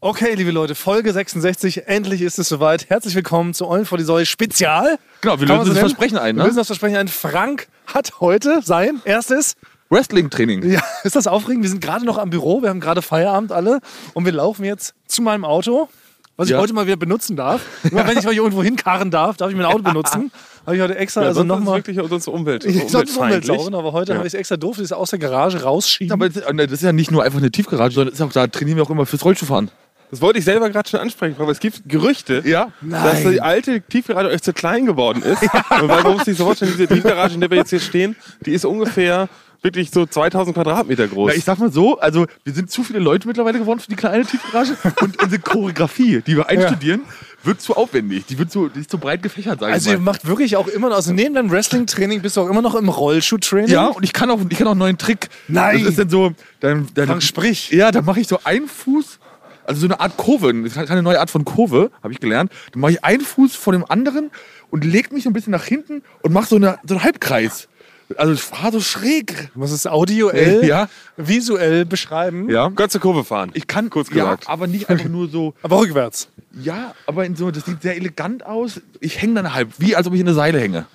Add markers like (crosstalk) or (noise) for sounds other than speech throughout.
Okay, liebe Leute, Folge 66, endlich ist es soweit. Herzlich willkommen zu Eulen vor die Säule Spezial. Genau, wir Kann man lösen so das nennen? Versprechen ein, Wir ne? lösen das Versprechen ein. Frank hat heute sein erstes. Wrestling-Training. Ja, (laughs) ist das aufregend? Wir sind gerade noch am Büro, wir haben gerade Feierabend alle und wir laufen jetzt zu meinem Auto, was ich Ja. heute mal wieder benutzen darf. Immer wenn ich euch irgendwo hinkarren darf, darf ich mein Auto benutzen. Habe ich heute extra, also sonst ist es nochmal. wirklich sonst Umwelt. Ich sonst umweltfeindlich. Umweltsaugen, aber heute Ja. habe ich es extra doof, das aus der Garage rausschieben. Aber das das ist ja nicht nur einfach eine Tiefgarage, sondern ist auch, da trainieren wir auch immer fürs Rollschuhfahren. Das wollte ich selber gerade schon ansprechen, aber es gibt Gerüchte, Ja? dass die alte Tiefgarage euch zu klein geworden ist. (laughs) Und weil man muss sich so vorstellen, diese Tiefgarage, in der wir jetzt hier stehen, die ist ungefähr wirklich so 2000 Quadratmeter groß. Na, ich sag mal so, also wir sind zu viele Leute mittlerweile geworden für die kleine Tiefgarage (laughs) und unsere Choreografie, die wir einstudieren, wird zu aufwendig. Die wird zu, die ist zu breit gefächert, sag Also ich ihr macht wirklich auch immer noch, also neben deinem Wrestling-Training bist du auch immer noch im Rollschuh-Training? Ja, und ich kann auch, ich kann auch einen neuen Trick. Nein. Das ist dann so, dann, dann Frank, sprich. Ja, dann mache ich so einen Fuß, also so eine Art Kurve, das ist eine neue Art von Kurve, habe ich gelernt. Dann mache ich einen Fuß vor dem anderen und leg mich ein bisschen nach hinten und mache so, eine, so einen Halbkreis. Also ich fahre so schräg. Du musst es audioell, (laughs) Ja. visuell beschreiben, Ja. Gott zur Kurve fahren. Ich kann Kurz ja, gesagt. aber nicht einfach nur so. (laughs) aber rückwärts. Ja, aber in so, das sieht sehr elegant aus. Ich hänge dann halb, wie als ob ich in eine Seile hänge.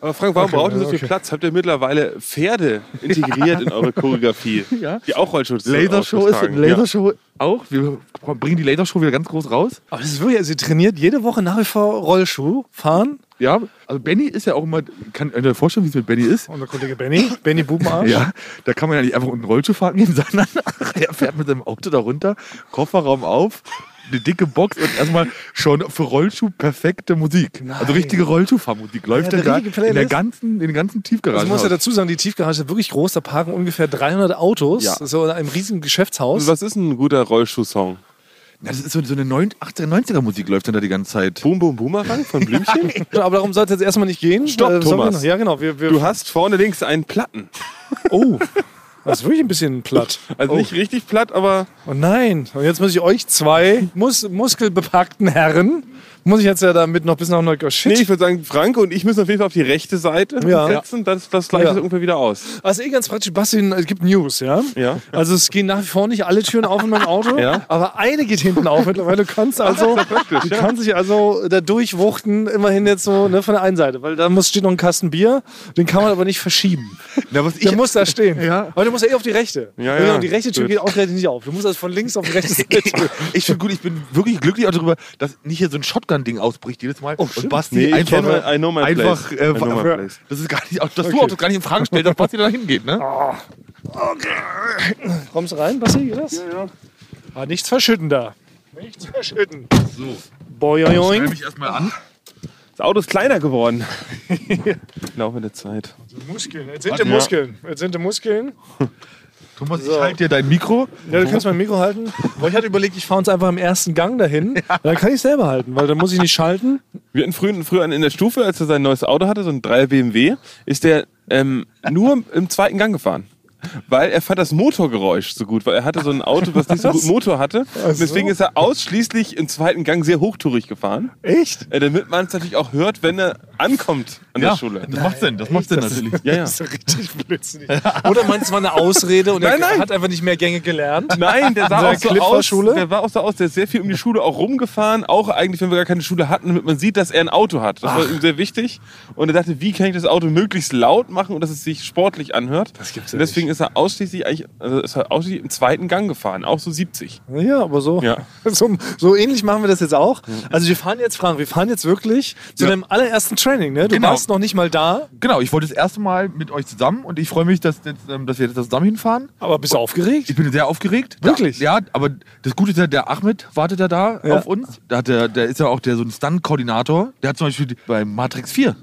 Aber Frank, warum braucht ihr so viel okay. Platz? Habt ihr mittlerweile Pferde integriert in eure Choreografie? (laughs) Ja. Die auch Rollschutz Lasershow ist? Lasershow auch. Wir bringen die Lasershow wieder ganz groß raus. Aber das ist wirklich, also sie trainiert jede Woche nach wie vor Rollschuh fahren. Ja, also Benny ist ja auch immer, kann ihr euch vorstellen, wie es mit Benny ist? Unser Kollege Benny, Benny Bubenarsch. Ja, da kann man ja nicht einfach unten Rollschuh fahren gehen, (laughs) sondern er fährt mit seinem Auto da runter, Kofferraum auf, eine dicke Box und erstmal schon für Rollschuh perfekte Musik. Also richtige Rollschuhfahrmusik läuft Ja, dann da in der ganzen, in den ganzen Tiefgaragen. Also muss ja dazu sagen, die Tiefgarage ist wirklich groß, da parken ungefähr 300 Autos, Ja. so in einem riesigen Geschäftshaus. Was ist ein guter Rollschuh-Song? Ja, das ist so, so eine 80er, 90er Musik läuft dann da die ganze Zeit. Boom Boom Boomerang von Blümchen? (laughs) Aber darum sollte es jetzt erstmal nicht gehen. Stopp, Äh, wir Thomas. noch- Ja, genau. Wir, wir, Du hast vorne links einen Platten. oh, das ist wirklich ein bisschen platt. Also nicht richtig platt, aber Oh nein, und jetzt muss ich euch zwei (laughs) mus muskelbepackten Herren, muss ich jetzt ja damit noch bis nach Neu... Oh, nee, ich würde sagen, Frank und ich müssen auf jeden Fall auf die rechte Seite Ja. setzen. Das, das gleicht Ja. ungefähr wieder aus. Also eh ganz praktisch, Basti, es gibt News, ja? Ja. Also es gehen nach wie vor nicht alle Türen auf in meinem Auto, Ja. aber eine geht hinten auf mittlerweile. Du kannst also, du kannst dich also da durchwuchten, immerhin jetzt so ne, von der einen Seite, weil da muss, steht noch ein Kasten Bier, den kann man aber nicht verschieben. Na, was Der muss da stehen. Ja. Aber du musst ja eh auf die rechte. Ja, ja. Und die rechte Tür Gut. geht ausgerechnet nicht auf. Du musst also von links auf die rechte (laughs) Seite. Ich finde gut, ich bin wirklich glücklich auch darüber, dass nicht hier so ein Shotgun-Ding ausbricht jedes Mal. und stimmt. Basti Nee, ich einfach, kenn my- I know my einfach place. äh, I know my wa- place. das ist gar nicht, dass du auch das gar nicht in Frage stellst, dass Basti da hingeht, ne? Kommst du rein, Basti? Geht das? Ja, ja. Ah, nichts verschütten da. Nichts verschütten. So, stell boing. mich erstmal an. Das Auto ist kleiner geworden. (laughs) Im Laufe der Zeit. Muskeln. Jetzt sind die. Muskeln. Jetzt sind die Muskeln. (laughs) Thomas, ich halte dir dein Mikro. Ja, du kannst mein Mikro halten. Aber ich hatte überlegt, ich fahre uns einfach im ersten Gang dahin. (laughs) Dann kann ich selber halten, weil dann muss ich nicht schalten. Wir hatten früher, früher in der Stufe, als er sein neues Auto hatte, so ein 3 BMW, ist der ähm, nur im zweiten Gang gefahren. Weil er fand das Motorgeräusch so gut, weil er hatte so ein Auto, was nicht so gut Motor hatte. Und deswegen ist er ausschließlich im zweiten Gang sehr hochtourig gefahren. Echt? Äh, damit man es natürlich auch hört, wenn er ankommt an der Schule. das macht Sinn, das macht Sinn natürlich. Ja, ja. Das ist ja richtig blödsinnig. (laughs) Oder meinst du, es war eine Ausrede und er Nein, nein. hat einfach nicht mehr Gänge gelernt? Nein, der sah auch so aus. Der war auch so aus, der ist sehr viel um die Schule auch rumgefahren, auch eigentlich, wenn wir gar keine Schule hatten, damit man sieht, dass er ein Auto hat. Das war ihm sehr wichtig. Und er dachte, wie kann ich das Auto möglichst laut machen und dass es sich sportlich anhört. Das gibt's ja und deswegen ist er ausschließlich eigentlich, also ist er ausschließlich im zweiten Gang gefahren, auch so 70. Ja, aber so, Ja. (laughs) so, so ähnlich machen wir das jetzt auch. Also wir fahren jetzt, Frank, wir fahren jetzt wirklich zu Ja. deinem allerersten Training. Ne? Du Genau. warst noch nicht mal da, Genau, ich wollte das erste Mal mit euch zusammen und ich freue mich, dass, jetzt, ähm, dass wir jetzt zusammen hinfahren. aber bist du aufgeregt? Ich bin sehr aufgeregt. Wirklich? Ja, aber das Gute ist ja, der Ahmed wartet ja da Ja. auf uns. Da hat der, der ist ja auch der, so ein Stunt-Koordinator. Der hat zum Beispiel bei Matrix 4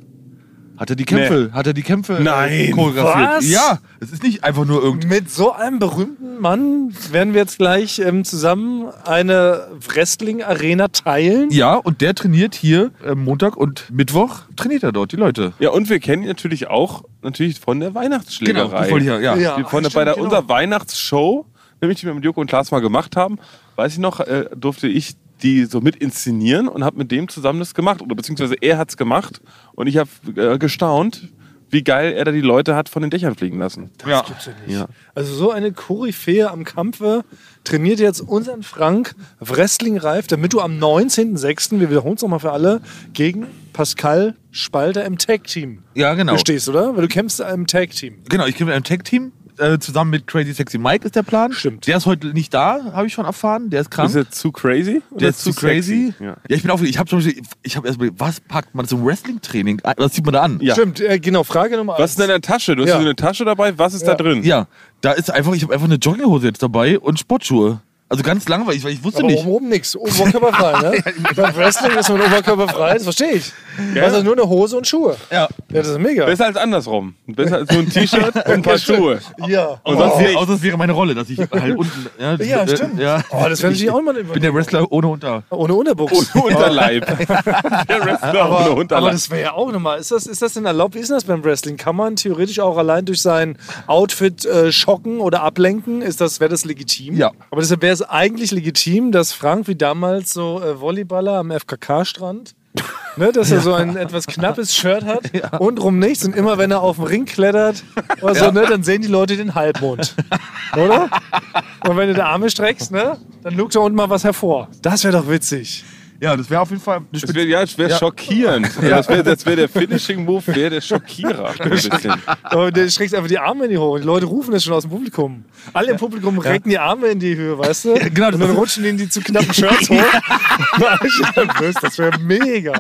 hat er die Kämpfe, hat er die Kämpfe äh, Nein, choreografiert. was? Ja, es ist nicht einfach nur irgendwie. Mit so einem berühmten Mann werden wir jetzt gleich ähm, zusammen eine Wrestling-Arena teilen. Ja, und der trainiert hier äh, Montag und Mittwoch trainiert er dort die Leute. Ja, und wir kennen ihn natürlich auch natürlich von der Weihnachtsschlägerei. wollte ich ja. ja. Von der, bei der, genau. unserer Weihnachtsshow, nämlich die wir mit Joko und Klaas mal gemacht haben, weiß ich noch, äh, durfte ich die so mit inszenieren und habe mit dem zusammen das gemacht. Oder beziehungsweise er hat es gemacht und ich habe äh, gestaunt, wie geil er da die Leute hat von den Dächern fliegen lassen. Ja. Gibt's ja nicht. Ja. Also so eine Koryphäe am Kampfe trainiert jetzt unseren Frank Wrestling-reif, damit du am 19.06., wir wiederholen es nochmal für alle, gegen Pascal Spalter im Tag-Team Ja, genau. stehst, oder? Weil du kämpfst im Tag-Team. Genau, ich kämpfe einem Tag-Team. Äh, zusammen mit Crazy Sexy Mike ist der Plan. Stimmt. Der ist heute nicht da, habe ich schon erfahren. Der ist krank. Ist er zu crazy? der ist zu crazy. Ja. Ja, ich bin auch. Ich habe zum Beispiel. Ich habe erstmal. Was packt man zum Wrestling-Training? ein? Was zieht man da an? Ja. Stimmt, äh, genau, Frage Nummer Was ist in deiner Tasche? Du hast Ja. so eine Tasche dabei. Was ist Ja. da drin? Ja, da ist einfach. Ich habe einfach eine Jogginghose jetzt dabei und Sportschuhe. Also ganz langweilig, weil ich wusste Aber nicht. oben, oben nix, oberkörperfrei, ne? (laughs) Beim Wrestling ist man oberkörperfrei, das verstehe ich. Du hast ja nur eine Hose und Schuhe. Ja. Ja, das ist mega. Besser als andersrum. Besser als nur ein T-Shirt und ein paar Schuhe. Ja. Und sonst wäre, außer es wäre meine Rolle, dass ich halt unten. Ja, Ja, äh, stimmt. Ja. Oh, das wäre natürlich auch mal Ich bin der Wrestler ohne Unter. Ohne Unterbuchs. Ohne Unterleib. (laughs) Der Wrestler ohne Aber, aber Unterleib. das wäre ja auch nochmal. Ist das, ist das denn erlaubt? Wie ist das beim Wrestling? Kann man theoretisch auch allein durch sein Outfit äh, schocken oder ablenken? Ist das, wäre das legitim? Ja. Aber deshalb wäre es eigentlich legitim, dass Frank wie damals so äh, Volleyballer am FKK-Strand. Ne, dass er (laughs) so ein etwas knappes Shirt hat (laughs) und rum nichts. Und immer wenn er auf den Ring klettert, oder so, ne, dann sehen die Leute den Halbmond. (laughs) Oder? Und wenn du die Arme streckst, ne, dann lugt da unten mal was hervor. Das wäre doch witzig. Ja, das wäre auf jeden Fall. Das wäre ja, das wär Ja. schockierend. (laughs) Das wäre wär der Finishing-Move, wäre der Schockierer. (laughs) Aber der streckt einfach die Arme in die. Und die Leute rufen das schon aus dem Publikum. Alle im Publikum recken die Arme in die Höhe, weißt du? (laughs) genau, und dann rutschen ihnen die zu knappen Shirts hoch. das wäre mega.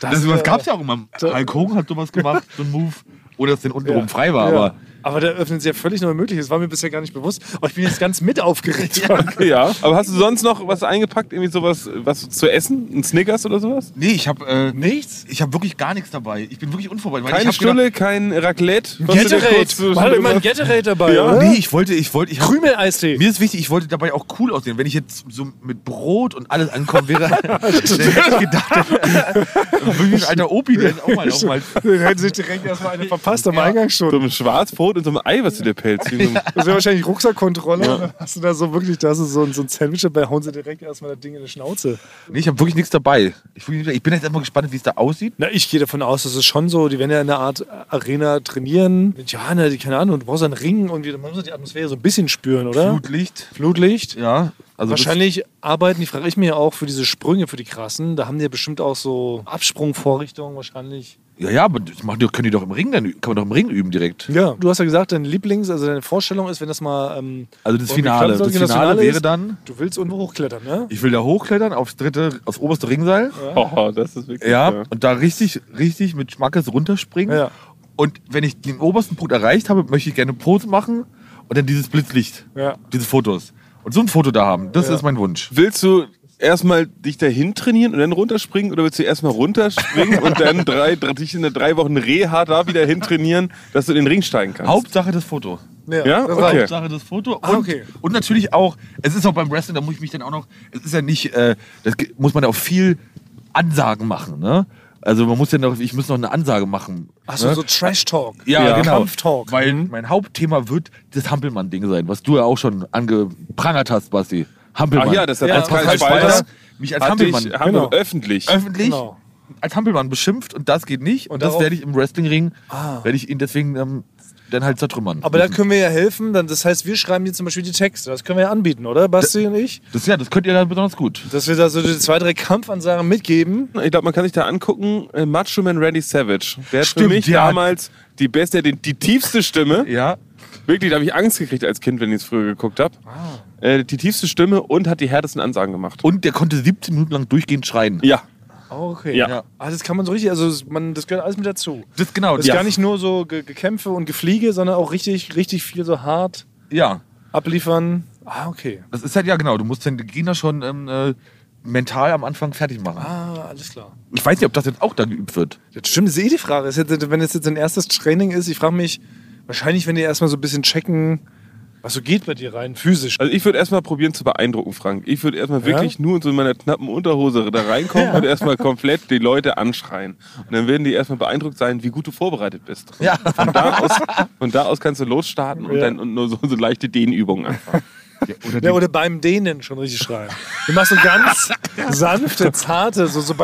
Das, wär- das gab es ja auch immer. Hulk Hogan hat sowas gemacht, so ein Move, ohne dass den unten oben frei war. Ja. Aber aber da öffnen sie ja völlig neue Möglichkeiten. Das war mir bisher gar nicht bewusst. Aber ich bin jetzt ganz mit aufgeregt. (laughs) Ja, aber hast du sonst noch was eingepackt? Irgendwie sowas was zu essen? Ein Snickers oder sowas? nee, ich habe äh, Nichts? ich habe wirklich gar nichts dabei. Ich bin wirklich unvorbereitet. weil Keine ich hab gedacht- Stulle, kein Raclette? Gatorade. hat immer ein Gatorade dabei, Ja. oder? Nee, ich wollte, ich wollte, ich hab- Krümel-Eistee. Mir ist wichtig, ich wollte dabei auch cool aussehen. Wenn ich jetzt so mit Brot und alles ankommen wäre, (laughs) dann hätte ich gedacht, (laughs) wirklich ein alter Opi, der auch mal, auch mal Dann sie sich direkt erstmal eine verpasst am Eingangsstuhl. So ein Schwarzbrot und so ein Ei, was du dir pelzt. Ein- Das wäre wahrscheinlich Rucksackkontrolle. Dann Hast du da so wirklich, da hast du so ein, so ein Sandwich dabei, hauen sie direkt erstmal das Ding in die Schnauze. Nee, ich habe wirklich nichts dabei. Ich, ich bin jetzt einfach gespannt, wie es da aussieht. Na, ich gehe davon aus, dass es schon so, die werden ja in einer Art Arena trainieren. Mit Johanna, die, keine Ahnung, du brauchst einen Ring und man muss die Atmosphäre so ein bisschen spüren, oder? Flutlicht. Flutlicht. Ja. Also das- Wahrscheinlich arbeiten, die frage ich mir ja auch für diese Sprünge, für die krassen. Da haben die ja bestimmt auch so Absprungvorrichtungen wahrscheinlich. Ja, ja, aber das machen die, können die doch im Ring dann, kann man doch im Ring üben direkt. Ja. Du hast ja gesagt, dein Lieblings-, also deine Vorstellung ist, wenn das mal. Ähm, Also das Finale. Das genau, Finale wäre ist, dann, Du willst irgendwo hochklettern, ne? ich will da hochklettern aufs dritte, aufs oberste Ringseil. (laughs) Oh, das ist wirklich. Ja, und da richtig, richtig mit Schmackes runterspringen. Ja. Und wenn ich den obersten Punkt erreicht habe, möchte ich gerne Pose machen und dann dieses Blitzlicht, Ja. diese Fotos. Und so ein Foto da haben, das Ja. ist mein Wunsch. Willst du erstmal dich dahin trainieren und dann runterspringen oder willst du erstmal runterspringen und dann drei, drei, dich in der drei Wochen Reha da wieder hin trainieren, dass du in den Ring steigen kannst? Hauptsache das Foto. Ja? das Okay. Hauptsache das Foto. Und, Ah, okay. und natürlich auch, es ist auch beim Wrestling, da muss ich mich dann auch noch, es ist ja nicht, äh, das muss man ja auch viel Ansagen machen, ne? Also man muss ja noch, ich muss noch eine Ansage machen. Achso, ne? so Trash-Talk. Ja, Ja. genau. Kampftalk. Weil mein Hauptthema wird das Hampelmann-Ding sein, was du ja auch schon angeprangert hast, Basti. Hampelmann. Ach ja, das ist Ja, als Pascal Spalter Spalter mich als hat Hampelmann haben Genau. wir öffentlich. öffentlich Genau. als Hampelmann beschimpft und das geht nicht. Und, das werde ich im Wrestlingring, Ah. werde ich ihn deswegen ähm, dann halt zertrümmern. Aber da können wir ja helfen. Dann, das heißt, wir schreiben dir zum Beispiel die Texte. Das können wir ja anbieten, oder? Basti und ich? das, ja, das könnt ihr dann besonders gut. Dass wir da so die zwei, drei Kampfansagen mitgeben. Ich glaube, man kann sich da angucken, äh, Macho Man Randy Savage. Der hat für Stimmt, mich ja. damals die beste, die, die tiefste Stimme. Ja. Wirklich, da habe ich Angst gekriegt als Kind, wenn ich es früher geguckt habe. Ah. Äh, die tiefste Stimme und hat die härtesten Ansagen gemacht. Und der konnte 17 Minuten lang durchgehend schreien. Ja. Oh, okay. Ja. Ah, das kann man so richtig, also man, das gehört alles mit dazu. Das genau. Das ist ja. gar nicht nur so Ge Gekämpfe und Gefliege, sondern auch richtig, richtig viel so hart Ja. abliefern. Ah, okay. Das ist halt ja genau. Du musst den Gegner schon ähm, äh, mental am Anfang fertig machen. Ah, alles klar. Ich weiß nicht, ob das jetzt auch da geübt wird. Das stimmt, das ist eh die Frage. Das ist jetzt, wenn es jetzt ein erstes Training ist, ich frage mich, wahrscheinlich, wenn die erstmal so ein bisschen checken, was so geht bei dir rein, physisch. Also ich würde erstmal probieren zu beeindrucken, Frank. Ich würde erstmal wirklich nur in so meiner knappen Unterhose da reinkommen und erstmal komplett die Leute anschreien. Und dann werden die erstmal beeindruckt sein, wie gut du vorbereitet bist. Ja. Von da aus, von da aus kannst du losstarten und Ja. dann und nur so, so leichte Dehnübungen anfangen. Oder die, Ja, oder beim Dehnen schon richtig schreien. Du machst so ganz (laughs) sanfte, zarte, so, so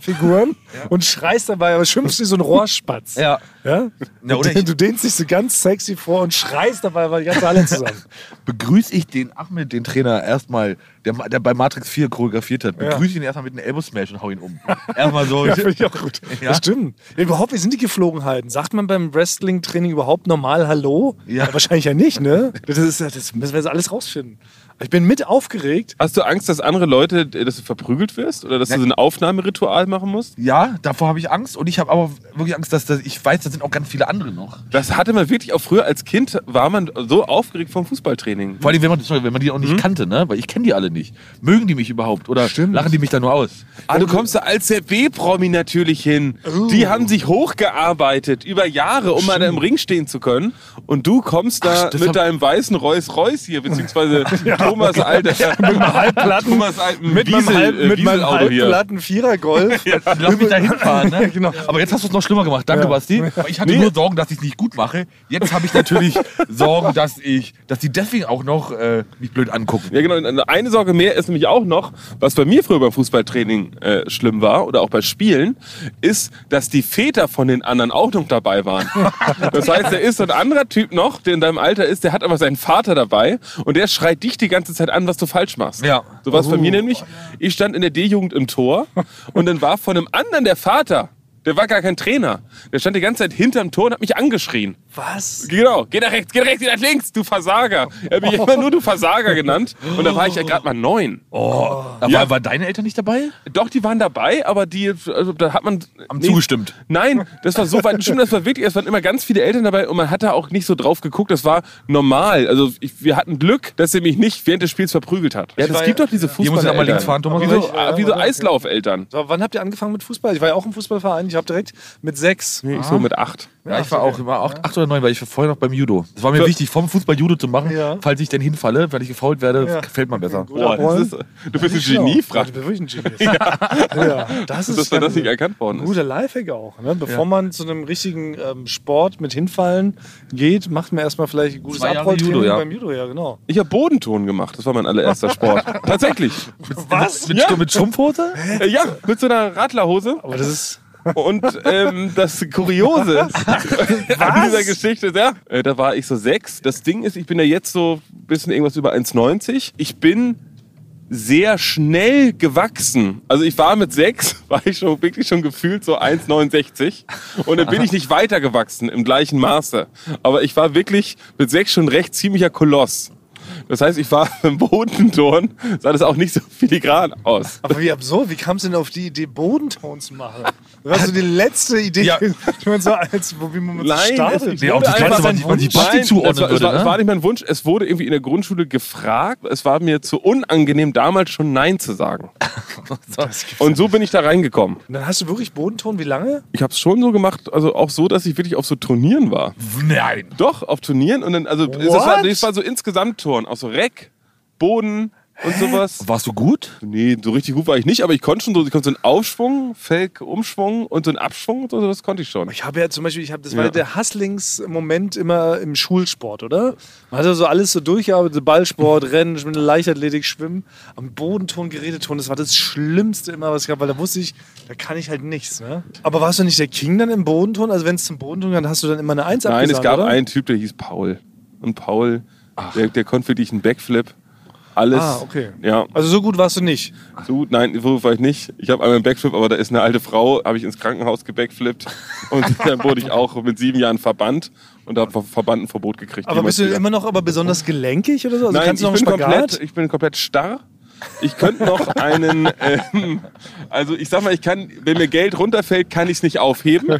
Ballettfiguren (laughs) und schreist dabei, aber schimpfst wie so ein Rohrspatz. ja. Ja? Ja, oder du, du dehnst dich so ganz sexy vor und schreist dabei, weil die ganze Halle zusammen. (laughs) begrüße ich den Ahmed, den Trainer, erstmal, der, der bei Matrix 4 choreografiert hat, Ja. begrüße ich ihn erstmal mit einem Elbow-Smash und hau ihn um. erstmal so. (laughs) Ja, finde ich auch gut. Ja? Das stimmt. Ja, überhaupt, wie sind die Geflogenheiten? Sagt man beim Wrestling-Training überhaupt normal Hallo? Ja. wahrscheinlich ja nicht, ne? Das, ist, das müssen wir jetzt alles rausfinden. Ich bin mit aufgeregt. Hast du Angst, dass andere Leute, äh, dass du verprügelt wirst? Oder dass du so ein Aufnahmeritual machen musst? ja, davor habe ich Angst und ich habe aber wirklich Angst, dass, dass ich weiß, da sind auch ganz viele andere noch. Das hatte man wirklich auch früher als Kind, war man so aufgeregt vom Fußballtraining. Vor allem, wenn man, sorry, wenn man die auch nicht kannte, ne? Weil ich kenne die alle nicht. Mögen die mich überhaupt? Oder lachen die mich da nur aus? Ah, du kommst da als der B-Promi natürlich hin. Die haben sich hochgearbeitet über Jahre, um mal da im Ring stehen zu können. Und du kommst da Ach, mit deinem weißen Reus-Reus hier, beziehungsweise (laughs) Thomas Alter. Mit meinem Halbplatten, Thomas alten mit Wiesel- Halb, äh, mit meinem Wieselauto hier. Halbplatten Vierer-Golf. (laughs) Lass mich da hinfahren, ne? (laughs) genau. Aber jetzt hast du es noch schlimmer gemacht. Danke, Ja. Basti. Ich hatte Nee. nur Sorgen, dass ich es nicht gut mache. Jetzt habe ich natürlich (laughs) Sorgen, dass ich, dass die deswegen auch noch äh, mich blöd angucken. Ja, genau. Und Eine Sorge mehr ist nämlich auch noch, was bei mir früher beim Fußballtraining äh, schlimm war oder auch bei Spielen, ist, dass die Väter von den anderen auch noch dabei waren. Das heißt, da ist ein anderer Typ noch, der in deinem Alter ist, der hat aber seinen Vater dabei und der schreit dich die ganze Zeit an, was du falsch machst. Ja. So war es bei mir nämlich. Ich stand in der D-Jugend im Tor (laughs) und dann war von einem anderen der Vater. Der war gar kein Trainer. Der stand die ganze Zeit hinterm Tor und hat mich angeschrien. Was? Genau, geh nach rechts, geh nach rechts, geh nach links, du Versager. Er hat mich immer nur du Versager genannt. Und da war ich ja gerade mal neun. Oh. Aber Ja. waren deine Eltern nicht dabei? Doch, die waren dabei, aber die, also da hat man. Haben zugestimmt. Nein, das war so weit, stimmt, das war wirklich, es waren immer ganz viele Eltern dabei und man hat da auch nicht so drauf geguckt, das war normal. Also ich, wir hatten Glück, dass er mich nicht während des Spiels verprügelt hat. Ja, war es gibt ja- doch diese Hier muss ich mal links fahren, Fußball. Thomas. Wie so, Ja, wie so ja, ja. Eislaufeltern. So, wann habt ihr angefangen mit Fußball? Ich war ja auch im Fußballverein. Ich habe direkt mit sechs. Ich so mit acht. Ja, ich war auch immer acht, acht oder neun, weil ich war vorher noch beim Judo. Das war mir wichtig, vom Fußball Judo zu machen, Ja. falls ich denn hinfalle, weil ich gefault werde, Ja. fällt man besser. Boah, das ist, du bist ein. Genie, Frank. Du bist wirklich ein Genius. Ja. ja. Das ist Dass das nicht erkannt worden ist. guter Lifehack auch. Ne? Bevor man zu einem richtigen ähm, Sport mit Hinfallen geht, macht man erstmal vielleicht ein gutes Abrolltraining Judo, ja. beim Judo. Ja, genau. Ich habe Bodenton gemacht, das war mein allererster Sport. (laughs) Tatsächlich. Was? Mit, Ja. mit Strumpfhose? Äh, ja, mit so einer Radlerhose. Aber das ist... Und ähm, das Kuriose (laughs) an dieser Geschichte, ist, ja, äh, da war ich so sechs. Das Ding ist, ich bin ja jetzt so ein bisschen irgendwas über 1,90. Ich bin sehr schnell gewachsen. Also ich war mit sechs, (laughs) war ich schon wirklich schon gefühlt so 1,69 und dann bin ich nicht weiter gewachsen im gleichen Maße. Aber ich war wirklich mit sechs schon recht ziemlicher Koloss. Das heißt, ich war (laughs) im Bodenton, sah das auch nicht so filigran aus. Aber wie absurd, wie kam es denn auf die Idee, Bodenton zu machen? Das war so die letzte Idee, Ja. die man so als, wie man Nein, startet. es Nee, auch wurde die man die- Basti das zuordnen war, es würde, war, ne? es war nicht mein Wunsch. Es wurde irgendwie in der Grundschule gefragt. Es war mir zu unangenehm, damals schon Nein zu sagen. (laughs) Und so bin ich da reingekommen. Und dann hast du wirklich Bodenton, wie lange? Ich habe es schon so gemacht, also auch so, dass ich wirklich auf so Turnieren war. Nein. Doch, auf Turnieren. Und dann, also das What? war, das war so insgesamt Touren. Auch so Reck, Boden und sowas. Warst du gut? Nee, so richtig gut war ich nicht, aber ich konnte schon so, ich konnte so einen Aufschwung, Fake, Umschwung und so einen Abschwung und so, das konnte ich schon. Ich habe ja zum Beispiel, ich habe, das Ja. war ja der Hasslingsmoment immer im Schulsport, oder? Man hatte so alles so durchgearbeitet, Ballsport, (laughs) Rennen, Leichtathletik, Schwimmen, am Bodenton, Geräteton, das war das Schlimmste immer, was es gab, weil da wusste ich, da kann ich halt nichts, ne? Aber warst du nicht der King dann im Bodenton? Also wenn es zum Bodenton ging, dann hast du dann immer eine Eins Nein, es gab oder? einen Typ, der hieß Paul. Und Paul, der, der konnte wirklich einen Backflip. Alles. Ah, okay. Ja, Also so gut warst du nicht. so gut, nein, so war ich nicht. Ich habe einmal einen Backflip, aber da ist eine alte Frau, habe ich ins Krankenhaus gebackflippt. Und (laughs) dann wurde ich auch mit sieben Jahren verbannt und habe Verband ein Verbot gekriegt. Aber bist du wieder. immer noch aber besonders gelenkig oder so? Also Nein, ich bin, komplett, ich bin komplett starr. Ich könnte noch einen, ähm, also ich sag mal, ich kann, wenn mir Geld runterfällt, kann ich es nicht aufheben.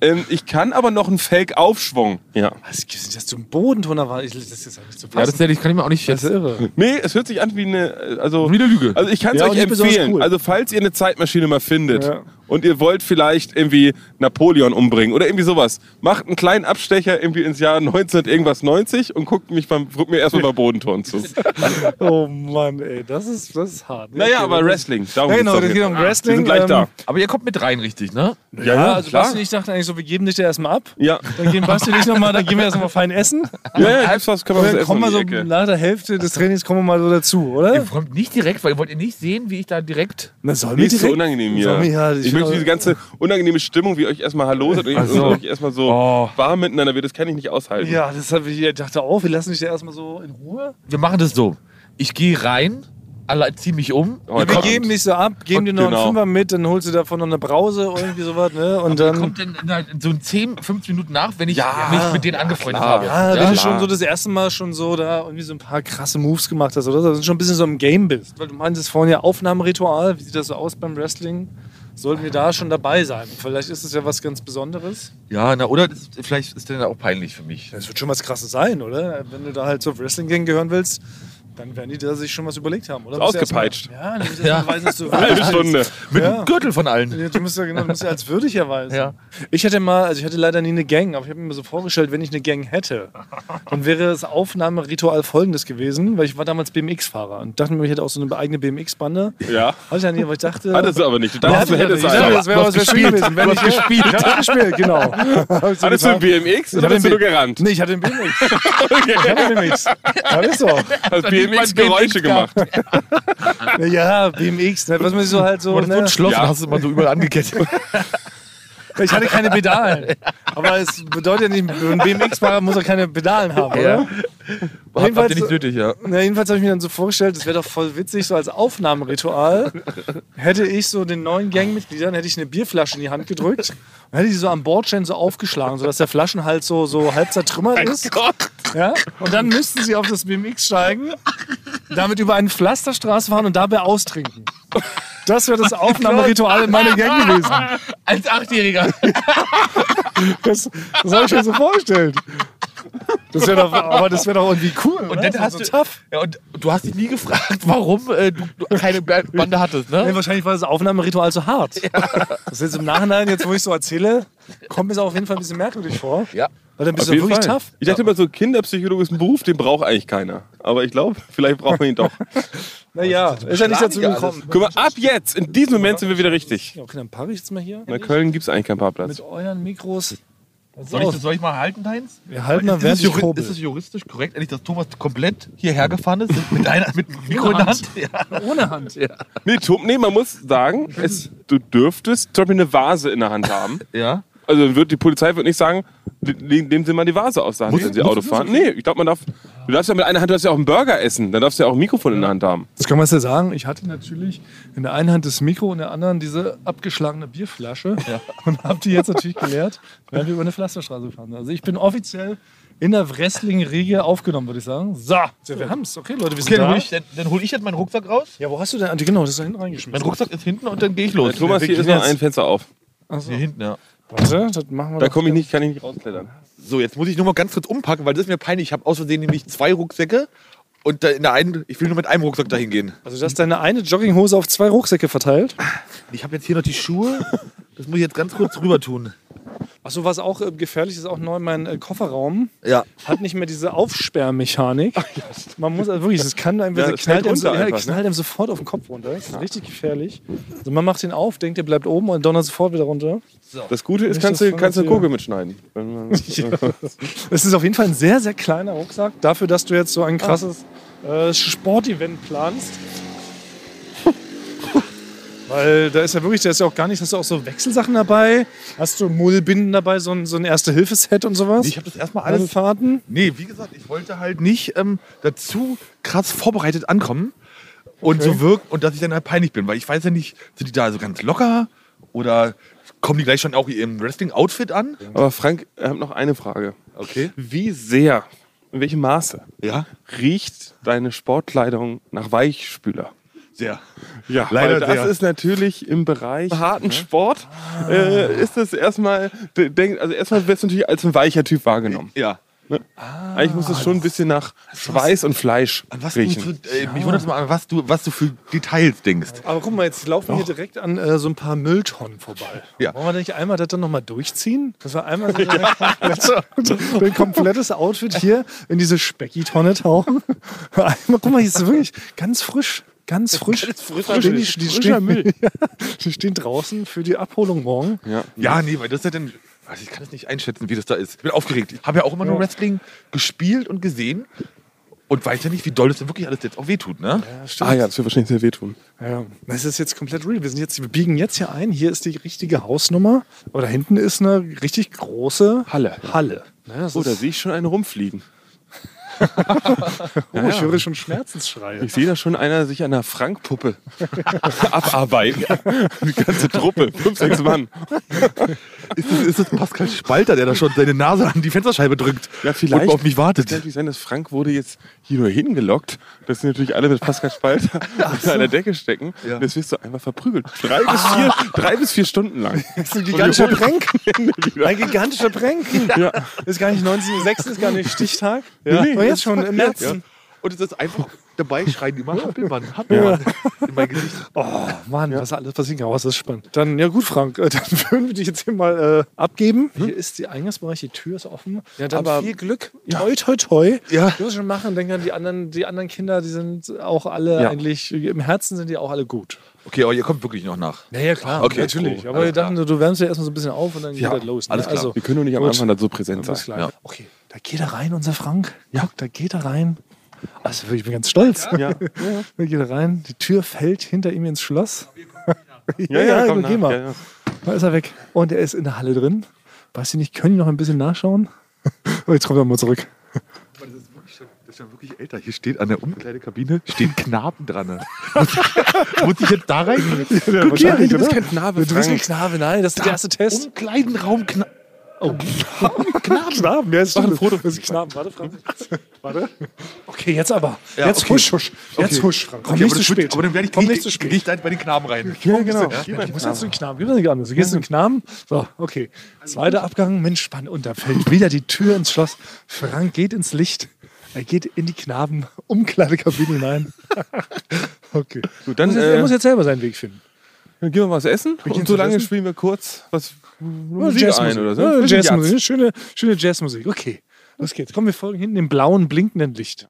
ähm, ich kann aber noch einen Fake-Aufschwung. Ja. Was gibt's denn, dass du im Bodenton war? Ich- Das ist ja nicht zu Ja, fassen. das ehrlich, kann ich mir auch nicht das ist irre. Nee, es hört sich an wie eine, äh, also, Wie eine Lüge. Also ich kann es Ja, euch empfehlen. cool. Also falls ihr eine Zeitmaschine mal findet Ja. Und ihr wollt vielleicht irgendwie Napoleon umbringen oder irgendwie sowas, macht einen kleinen Abstecher irgendwie ins Jahr 19 irgendwas 90 und guckt mich beim, guckt mir erstmal bei Bodenton zu. (laughs) Oh Mann, ey, das ist, das ist hart. Naja, Okay, aber Wrestling. Darum Ja, geht's genau, das jetzt. geht um Wir Wrestling. sind gleich ähm, da. Aber ihr kommt mit rein, richtig, ne? Ja, ja, also klar. Basti und ich dachten eigentlich so, wir geben dich da erstmal ab. Ja, Dann gehen Basti und ich nochmal, dann gehen wir erstmal fein essen. ja, ja, gibt's was, können wir was dann essen kommen wir so nach der Hälfte des Trainings kommen wir mal so dazu, Ihr oder? kommt nicht direkt, weil ihr wollt ihr nicht sehen, wie ich da direkt. Na, soll Mir ist so unangenehm hier. Soll mir, ja, ich möchte aber- diese ganze unangenehme Stimmung, wie euch erstmal Hallo sagt und Ach so. euch erstmal so Oh. warm miteinander wird, das kann ich nicht aushalten. Ja, das habe ich ich dachte auch, wir lassen dich ja erstmal so in Ruhe. Wir machen das so. Ich gehe rein, alle zieh mich um. Oh, wir kommt. geben dich so ab, geben dir noch Genau. einen Fünfer mit, dann holst du davon noch eine Brause oder irgendwie sowas, ne? Und Dann kommt dann so in 10, 15 Minuten nach, wenn ich Ja. mich mit denen angefreundet klar. habe. Ja, wenn Ja, du schon so das erste Mal schon so da irgendwie so ein paar krasse Moves gemacht hast oder so, dass du schon ein bisschen so im Game bist. Weil du meintest vorhin ja Aufnahmeritual, wie sieht das so aus beim Wrestling? Sollten wir da schon dabei sein? Vielleicht ist es ja was ganz Besonderes. ja na, oder das, vielleicht ist das auch peinlich für mich. Das wird schon was krasses sein, oder? Wenn du da halt zur Wrestling-Gang gehören willst, dann werden die da sich schon was überlegt haben, oder? Ist ausgepeitscht. mal- Ja, erst mal beweisen, dass du (laughs) Eine Stunde. Mit Ja. dem Gürtel von allen. Ja, du musst ja genau, du musst ja als würdig erweisen. Ja. Ich hätte mal, also ich hatte leider nie eine Gang, aber ich habe mir so vorgestellt, wenn ich eine Gang hätte, dann wäre das Aufnahmeritual folgendes gewesen, weil ich war damals BMX-Fahrer und dachte mir, ich hätte auch so eine eigene BMX-Bande. Ja. Hatte ich ja nie, aber ich dachte. Hattest du aber nicht. Du Ja, dachtest, du hatte hättest ja nicht. einen. Das wäre was schön gewesen. Wenn ich gespielt. Ich habe gespielt, genau. (laughs) Hattest du einen. BMX oder hatte bist du gerannt? Nee, ich hatte einen BMX. (laughs) Ich hatte einen BMX. Ja, das ist so. BMX Geräusche gemacht. (laughs) Ja, BMX, ne, was man so halt so. Ne, entschlossen, Ja. hast du mal so überall angekettet. (laughs) ich hatte keine Pedalen. Aber es bedeutet ja nicht, ein BMX-Fahrer muss auch keine Pedalen haben, oder? (laughs) Habt Jedenfalls- ihr nicht nötig, ja. Na, jedenfalls habe ich mir dann so vorgestellt, das wäre doch voll witzig, so als Aufnahmeritual hätte ich so den neuen Gangmitgliedern hätte ich eine Bierflasche in die Hand gedrückt und hätte die so am Bordstein so aufgeschlagen, sodass der Flaschenhals so, so halb zertrümmert ist. Ja? Und dann müssten sie auf das BMX steigen, damit über eine Pflasterstraße fahren und dabei austrinken. Das wäre das Aufnahmeritual in meiner Gang gewesen. Als Achtjähriger. Das, das habe ich mir so vorgestellt. Das wäre doch, aber das wäre doch irgendwie cool. Und oder? dann hast so du, tough. ja, und du hast dich nie gefragt, warum äh, du, du keine Ba- Bande hattest, Nee, ne? wahrscheinlich war das Aufnahmeritual so hart. (laughs) Das ist jetzt im Nachhinein, jetzt wo ich so erzähle, kommt mir das auf jeden Fall ein bisschen merkwürdig vor. Ja. Weil dann bist Auf du wirklich Fall. tough. Ich dachte immer so, Kinderpsychologe ist ein Beruf, den braucht eigentlich keiner. Aber ich glaube, (laughs) vielleicht brauchen wir ihn doch. Naja, ist ja nicht dazu gekommen. Guck mal, ab jetzt, in diesem Moment sind wir wieder richtig. Ja, okay, dann parke ich jetzt mal hier. In Köln gibt es eigentlich keinen Parkplatz. Mit euren Mikros. Soll ich, soll ich mal halten, Heinz? Wir halten ist, während es ich kurbel. ist es juristisch korrekt, eigentlich, dass Thomas komplett hierher gefahren ist? Mit, einer, mit dem (laughs) Mikro in der Hand? Ja. Ohne Hand. Nee, Tom, nee, man muss sagen, es, du dürftest zum Beispiel eine Vase in der Hand haben. ja. Also dann wird die Polizei wird nicht sagen, nehmen Sie mal die Vase aus der Hand, wenn Sie Auto fahren. Nee, ich glaube, man darf. Du darfst ja mit einer Hand, du darfst ja auch einen Burger essen. Dann darfst du ja auch ein Mikrofon in der Hand haben. Das kann man ja sagen. Ich hatte natürlich in der einen Hand das Mikro und in der anderen diese abgeschlagene Bierflasche. (laughs) Und habe die jetzt natürlich geleert, während wir über eine Pflasterstraße fahren. Also ich bin offiziell in der Wrestling-Riege aufgenommen, würde ich sagen. So, ja, wir haben es. Okay, Leute, wir sind Okay, dann da. hole ich, dann, dann hol ich jetzt meinen Rucksack raus. Ja, wo hast du denn? Genau, das ist da hinten Mein reingeschmissen. Rucksack ist hinten und dann gehe ich los. Thomas, hier ist noch ein Fenster auf. Achso. Hier hinten, ja. Warte, das machen wir Da doch. komme ich nicht, kann ich nicht rausklettern. So, jetzt muss ich nur mal ganz kurz umpacken, weil das ist mir peinlich. Ich habe aus Versehen nämlich zwei Rucksäcke und da in der einen, ich will nur mit einem Rucksack dahin gehen. Also, du hast deine eine Jogginghose auf zwei Rucksäcke verteilt. Ich habe jetzt hier noch die Schuhe. Das muss ich jetzt ganz kurz rüber tun. Achso, was auch äh, gefährlich ist, auch neu mein äh, Kofferraum. Ja. Hat nicht mehr diese Aufsperrmechanik. Man muss also wirklich, das kann einem, Ja, ja, das knallt, einem so, ja, einfach, knallt einem sofort auf den Kopf runter. Das ist richtig gefährlich. Also man macht den auf, denkt, der bleibt oben und donnert sofort wieder runter. Das Gute ist, kannst so du, kannst du eine Kugel mitschneiden. (laughs) Es ist auf jeden Fall ein sehr, sehr kleiner Rucksack. Dafür, dass du jetzt so ein krasses äh, Sportevent planst. Weil da ist ja wirklich, da ist ja auch gar nicht, hast du auch so Wechselsachen dabei? Hast du Mullbinden dabei, so ein, so ein Erste-Hilfe-Set und sowas? Ich habe das erstmal alles. Alle Fahrten? Nee, wie gesagt, ich wollte halt nicht ähm, dazu krass vorbereitet ankommen und Okay. so wirken und dass ich dann halt peinlich bin, weil ich weiß ja nicht, sind die da so ganz locker oder kommen die gleich schon auch im Wrestling-Outfit an? Aber Frank, ich habe noch eine Frage. Okay. Wie sehr, in welchem Maße Ja, riecht deine Sportkleidung nach Weichspüler? Sehr. Ja, Leider das sehr. ist natürlich im Bereich harten Sport, äh, ist das erstmal, also erstmal wirst du natürlich als ein weicher Typ wahrgenommen. Ja. Eigentlich muss es schon ein bisschen nach Schweiß und Fleisch An was du riechen. für, äh, mich wundert mal, an was du, was du für Details denkst. Aber guck mal, jetzt laufen wir hier direkt an äh, so ein paar Mülltonnen vorbei. Ja. Wollen wir nicht einmal das dann nochmal durchziehen? Dass wir einmal so (laughs) ein komplette- (laughs) ein komplettes Outfit hier in diese Specki-Tonne tauchen? (laughs) Guck mal, hier ist wirklich ganz frisch. Ganz frisch. Ganz frisch. Stehen die, die, Frischer stehen, Müll. (laughs) Ja, die stehen draußen für die Abholung morgen. Ja. Ja, nee, weil das ist ja dann. Also ich kann es nicht einschätzen, wie das da ist. Ich bin aufgeregt. Ich habe ja auch immer nur Wrestling gespielt und gesehen. Und weiß ja nicht, wie doll das denn wirklich alles jetzt auch wehtut, ne? Ah ja, das wird wahrscheinlich sehr wehtun. Ja, das ist jetzt komplett real. Wir, sind jetzt, wir biegen jetzt hier ein. Hier ist die richtige Hausnummer. Aber da hinten ist eine richtig große Halle. Halle. Ja, das Oh, da sehe ich schon einen rumfliegen. (laughs) oh, ich höre schon Schmerzensschreie. Ich sehe da schon einer sich an einer Frank-Puppe (laughs) abarbeiten. Die ganze Truppe, fünf, sechs Mann. Ist das, ist das Pascal Spalter, der da schon seine Nase an die Fensterscheibe drückt Ja, vielleicht. und auf mich wartet? Kann natürlich sein, dass Frank wurde jetzt hier nur hingelockt. Das sind natürlich alle mit Pascal Spalter (laughs) unter einer Decke stecken. Ja. Und jetzt wirst du einfach verprügelt. Drei, bis vier, drei bis vier Stunden lang. Das ist ein gigantischer Prank. Ein gigantischer Prank. Ja. Ist gar nicht 19.06., ist gar nicht Stichtag. Ja. Aber jetzt schon im März. Ja. Und es ist einfach dabei schreien die immer Hampelmann, Hampelmann in mein Gesicht. Oh Mann, was alles passieren kann. Oh, das ist spannend. Dann, ja gut, Frank, äh, (laughs) dann würden wir dich jetzt hier mal äh, abgeben. Hier ist der Eingangsbereich, die Tür ist offen. Ja, dann Aber- viel Glück. Toi, toi, toi. Ja. Du musst schon machen. Denk an die anderen, die anderen Kinder, die sind auch alle Ja. eigentlich, im Herzen sind die auch alle gut. Okay, aber ihr kommt wirklich noch nach. Ja, ja, klar. Okay, natürlich. cool. Aber wir dachten, du wärmst ja erstmal so ein bisschen auf und dann Ja, geht das los. Ne? alles klar. Also, Wir können doch nicht am. Anfang da so präsent sein. Ja. Okay, da geht er rein, unser Frank. Ja, da geht er rein. Also wirklich, ich bin ganz stolz. Ja. Da geht er rein, die Tür fällt hinter ihm ins Schloss. Ja, ja, (laughs) komm geh mal. Ja, ja. Da ist er weg. Und er ist in der Halle drin. Weiß ich nicht, können die noch ein bisschen nachschauen? (laughs) Oh, jetzt kommt er mal zurück. Das ist, wirklich schon, das ist schon wirklich älter. Hier steht an der Umkleidekabine stehen Knaben dran. (laughs) Muss ich, jetzt da rein? Guck hier, du bist kein Knabe, Du bist kein. Knabe, nein, das ist der erste Test. Umkleidenraum Knaben. Oh, Knaben. Knaben, ja, ist Mach ein. Foto. Das ist Knaben. Warte, Frank. (laughs) Warte. Okay, jetzt aber. Ja, jetzt okay. husch, husch. Jetzt Okay. husch, Frank. Komm Okay, nicht zu spät. Aber dann werde ich Komm nicht, zu spät. Gehe ich da bei den Knaben rein. Ja, genau. Ja, du musst jetzt zu den Knaben. Gib nicht anders. Du gehst zu den Knaben. So, okay. Zweiter Abgang. Mensch, spannend. Und da fällt wieder die Tür ins Schloss. Frank geht ins Licht. Er geht in die Knaben-Umkleidekabine hinein. (laughs) okay. Gut, dann, Muss jetzt, er äh, muss jetzt selber seinen Weg finden. Dann gehen wir was essen und zu solange essen? spielen wir kurz was Musik Jazzmusik. ein oder so. Ja, Jazzmusik. Jazz. Schöne, schöne Jazzmusik. Okay, los geht's. Komm, wir folgen hinten dem blauen, blinkenden Licht.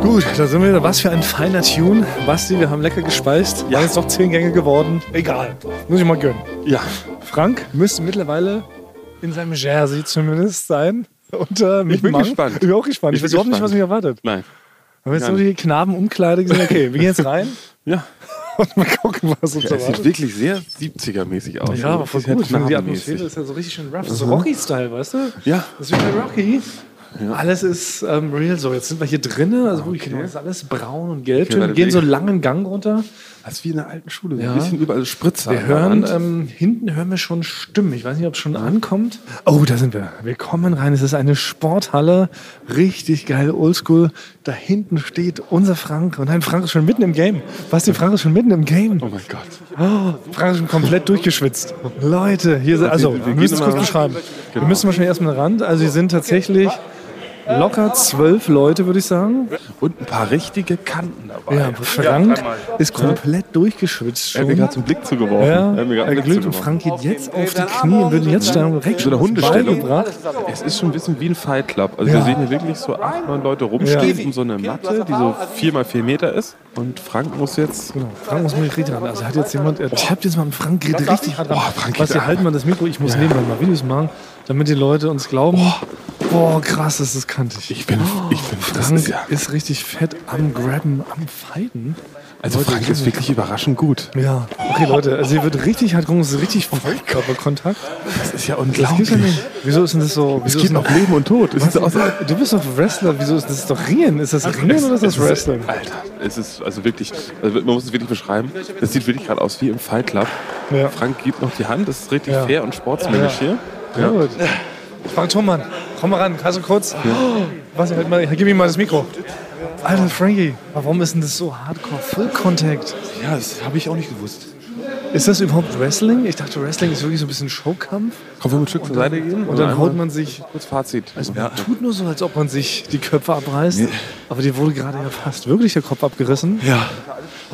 Gut, da sind wir wieder. Was für ein feiner Tune. Basti, wir haben lecker gespeist. Ja, jetzt doch zehn Gänge geworden. Egal. Muss ich mal gönnen. Ja, Frank müsste mittlerweile in seinem Jersey zumindest sein. Und, äh, Ich bin Mang. gespannt. Ich bin auch gespannt. Ich, Ich weiß überhaupt nicht, was mich erwartet. nein. Aber jetzt nur die Knabenumkleide gesehen. Okay, wir gehen jetzt (laughs) rein Ja, und mal gucken, was uns es sieht erwartet. wirklich sehr 70er-mäßig aus. Ja, aber voll gut. Ich finde, die. Atmosphäre ist ja so richtig schön rough. So Rocky-Style, weißt du? Ja. Das ist wie bei Rocky. Alles ist ähm, real so. Jetzt sind wir hier drinnen. Also wirklich, das ist alles braun und gelb. Okay, wir gehen so einen langen Gang runter. Das ist wie in der alten Schule. Ja. ein bisschen überall Spritzer. Wir der hören, ähm, hinten hören wir schon Stimmen. Ich weiß nicht, ob es schon ankommt. Oh, da sind wir. Wir kommen rein. Es ist eine Sporthalle. Richtig geil, oldschool. Da hinten steht unser Frank. Und nein, Frank ist schon mitten im Game. Basti, Frank ist schon mitten im Game. oh mein Gott. Oh, Frank ist schon komplett durchgeschwitzt. Leute, hier sind, also, wir, wir müssen es kurz mal- beschreiben. Wir müssen wahrscheinlich erstmal ran. Also, hier sind tatsächlich locker zwölf Leute, würde ich sagen. Und ein paar richtige Kanten dabei. Ja, Frank ist komplett durchgeschwitzt Er hat mir schon. gerade zum Blick zugeworfen. Ja, er hat mir und zugeworfen. Frank geht jetzt auf die Knie und wird jetzt Stellung direkt So eine Hundestellung. beigebracht. Es ist schon ein bisschen wie ein Fight Club. Also Ja. wir sehen hier wirklich so acht, neun Leute rumstehen Ja. um so eine Matte, die so vier mal vier Meter ist. Und Frank muss jetzt Genau, Frank muss mal richtig ran. Also hat jetzt jemand, er tappt jetzt mal und Frank geht richtig hart ran. Boah, Frank Was, wir halten mal das Mikro, ich muss nebenbei mal Videos machen, damit die Leute uns glauben. Boah, krass, das ist kantig. Ich bin, ich bin, das Frank ist ja. ist richtig fett am Grabben, am Fighten. Also Leute, Frank ist wirklich überraschend gut. Ja, okay, Leute, also hier wird richtig hart rum, es ist richtig Vollkörperkontakt. Das ist ja Das gibt's ja. Wieso ist denn das so? Es geht ist noch Leben und Tod. Es Was, ist aus, du bist doch Wrestler, wieso ist das ist doch Ringen? Ist das Ringen oder ist das Wrestling? Alter, es ist also wirklich, also man muss es wirklich beschreiben. Das sieht wirklich gerade aus wie im Fight Club. Ja. Frank gibt noch die Hand, das ist richtig Ja. fair und sportsmännisch hier. Ja. Gut. Frank Thurmann, komm mal ran, kannst du kurz? Oh, was, halt mal, gib ihm mal das Mikro. Alter Frankie, warum ist denn das so hardcore Full Contact? Ja, das habe ich auch nicht gewusst. Ist das überhaupt Wrestling? Ich dachte, Wrestling ist wirklich so ein bisschen Showkampf. Komm, wir ein Stück zur Seite gehen Und dann haut man sich. kurz Fazit. Also man tut nur so, als ob man sich die Köpfe abreißt. Aber dir wurde gerade ja fast wirklich der Kopf abgerissen. Ja.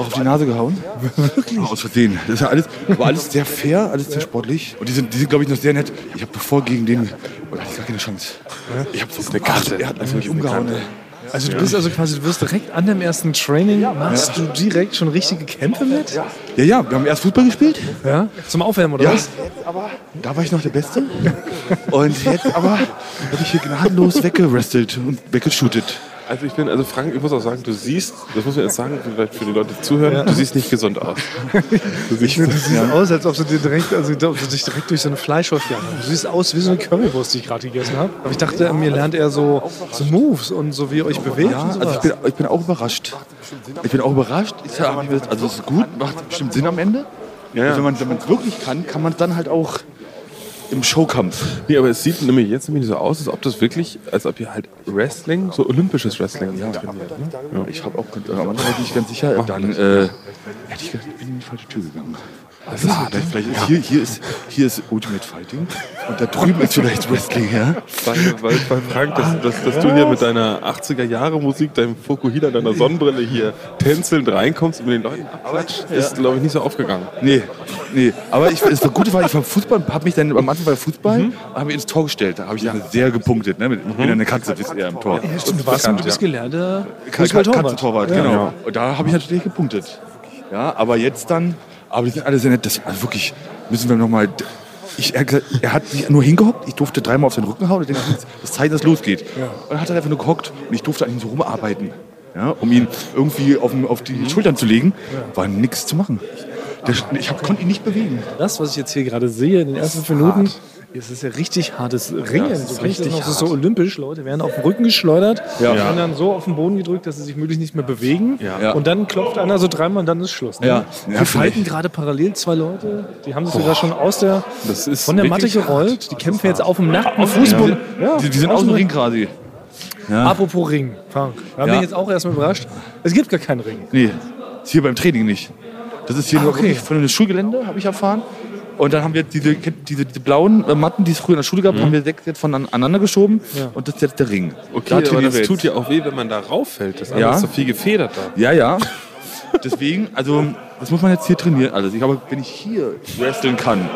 Auch auf die Nase gehauen? (laughs) Wirklich? Aus Versehen. Das ist ja alles, war alles sehr fair, alles sehr sportlich. Und die sind, die sind glaube ich, noch sehr nett. Ich habe bevor gegen den, hatte ich gar keine Chance. Ich habe so eine Karte. Er hat mich wirklich umgehauen. ey. Also du bist also quasi, du wirst direkt an dem ersten Training, machst du direkt schon richtige Kämpfe mit? Ja, ja, wir haben erst Fußball gespielt. Ja? Zum Aufwärmen oder Ja. was? Da war ich noch der Beste. Und jetzt aber werde ich hier gnadenlos (laughs) weggerestelt und weggeshootet. Also ich bin, also Frank, ich muss auch sagen, du siehst, das muss man jetzt sagen, vielleicht für die Leute, die zuhören, du siehst nicht gesund aus. Du siehst, Du siehst aus, als ob du dir direkt, also ob du dich direkt durch so eine Fleischwurst jagst. Du siehst aus wie so eine Currywurst, die ich gerade gegessen habe. Aber ich dachte, mir lernt er so, so Moves und so wie ihr euch bewegt Ja, also ich bin, ich bin auch überrascht. Ich bin auch überrascht. Also es ist gut, macht bestimmt Sinn am Ende. Ja, ja. Und wenn man es wirklich kann, kann man es dann halt auch im Showkampf. Nee, aber es sieht nämlich jetzt nämlich so aus, als ob das wirklich, als ob ihr halt Wrestling, so olympisches Wrestling ja, trainiert. Ne? Ich habe auch am Anfang war ich nicht ganz sicher. Dann äh, hätte ich gedacht, ich bin in die falsche Tür gegangen. Also, vielleicht, vielleicht ist hier, hier, ist, hier ist Ultimate Fighting und da drüben ist vielleicht Wrestling, ja? Weil, weil, weil Frank, dass, dass, dass du hier mit deiner 80er-Jahre-Musik, deinem Fukuhila, deiner Sonnenbrille hier tänzelnd reinkommst und mit den Leuten abklatscht, ist, glaube ich, nicht so aufgegangen. Nee, nee. Aber ich, das Gute war, ich war Fußball, habe mich dann am Anfang bei Fußball, habe mich ins Tor gestellt. Da habe ich dann sehr gepunktet. Ne? Mit, Ich bin eine Katze, wisst ihr, im Tor. Ja, stimmt, du, warst, du bist gelernter. Fußballtorwart. Katzentorwart, genau. Und da habe ich natürlich gepunktet. Ja, aber jetzt dann, aber die sind alle sehr nett. Das, also wirklich, müssen wir nochmal. Ich, er, er hat sich nur hingehockt, ich durfte dreimal auf den Rücken hauen und dann ich, das Zeit, dass es losgeht. Und dann hat er einfach nur gehockt und ich durfte an ihm so rumarbeiten. Ja, um ihn irgendwie auf, auf die Schultern zu legen, war nichts zu machen. Der, ich hab, konnte ihn nicht bewegen. Das, was ich jetzt hier gerade sehe in den ersten fünf Minuten, es ist ja richtig hartes Ringen. das ist so richtig noch, ist so olympisch. Leute werden auf den Rücken geschleudert, Ja. werden dann so auf den Boden gedrückt, dass sie sich möglichst nicht mehr bewegen. Ja. Und dann klopft einer so dreimal und dann ist Schluss. Ne? Ja. Wir Ja, fighten vielleicht. gerade parallel zwei Leute, die haben sich sogar schon aus der, von der Matte gerollt. Die kämpfen jetzt auf dem nackten Fußboden. Ja, Die, die sind aus dem Ring quasi. Apropos Ring, Frank. Da bin Ja. ich jetzt auch erstmal überrascht. Es gibt gar keinen Ring. Nee, ist hier beim Training nicht. Das ist hier Ah, nur okay. von einem Schulgelände, habe ich erfahren. Und dann haben wir diese, diese, diese blauen äh, Matten, die es früher in der Schule gab, haben wir sechs jetzt voneinander geschoben. Und das ist jetzt der Ring. Okay, Da aber das wir tut ja auch weh, wenn man da rauffällt. Das Ja. ist so viel gefedert da. Ja, ja. (laughs) Deswegen, also, das muss man jetzt hier trainieren. Also, ich glaube, wenn ich hier wresteln kann,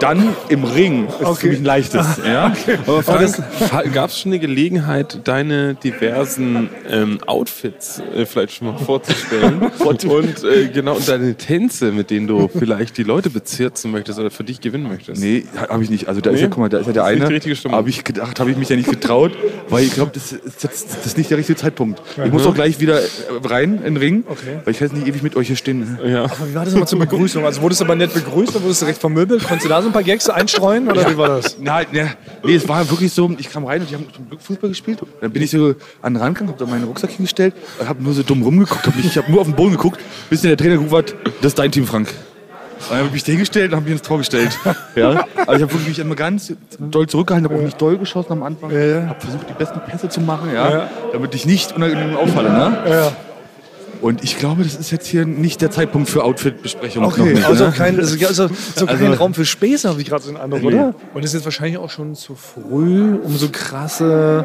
dann im Ring ist es für mich ein leichtes. Ja? Aber Frank, gab es schon eine Gelegenheit, deine diversen ähm, Outfits äh, vielleicht schon mal vorzustellen? (laughs) und äh, genau, und deine Tänze, mit denen du vielleicht die Leute bezirzen möchtest oder für dich gewinnen möchtest? Nee, habe ich nicht. Also da ist Nee? ja, guck mal, da ist ja der Das ist eine. die richtige Stimmung. Habe ich gedacht, habe ich mich ja nicht getraut, weil ich glaube, das ist jetzt das ist nicht der richtige Zeitpunkt. Ich muss auch gleich wieder äh, rein in den Ring, weil ich kann nicht ewig mit euch hier stehen. Ja. Aber wie war das nochmal zur Begrüßung? Also wurdest du aber nett begrüßt oder wurdest du recht vermöbelt? Konntest du da so ein paar Gags einstreuen oder wie war das? Nein, nee, nee, es war wirklich so, ich kam rein und die haben zum Glück Fußball gespielt. Dann bin ich so an den Rand gegangen, habe da meinen Rucksack hingestellt und habe nur so dumm rumgeguckt. Hab mich, ich habe nur auf den Boden geguckt, bis dann der Trainer gerufen hat, das ist dein Team, Frank. Und dann habe ich mich hingestellt und habe mich ins Tor gestellt. (laughs) Ja, also ich habe wirklich mich immer ganz doll zurückgehalten, habe auch nicht doll geschossen am Anfang. ja. Habe versucht, die besten Pässe zu machen, ja, Ja. damit ich nicht unangenehm auffalle. Ne? Ja. Und ich glaube, das ist jetzt hier nicht der Zeitpunkt für Outfit-Besprechungen. Okay, nicht, also ne? kein, also, also, so kein Also- Raum für Späße, habe ich gerade so den Eindruck, oder? Und es ist jetzt wahrscheinlich auch schon zu früh, um so krasse,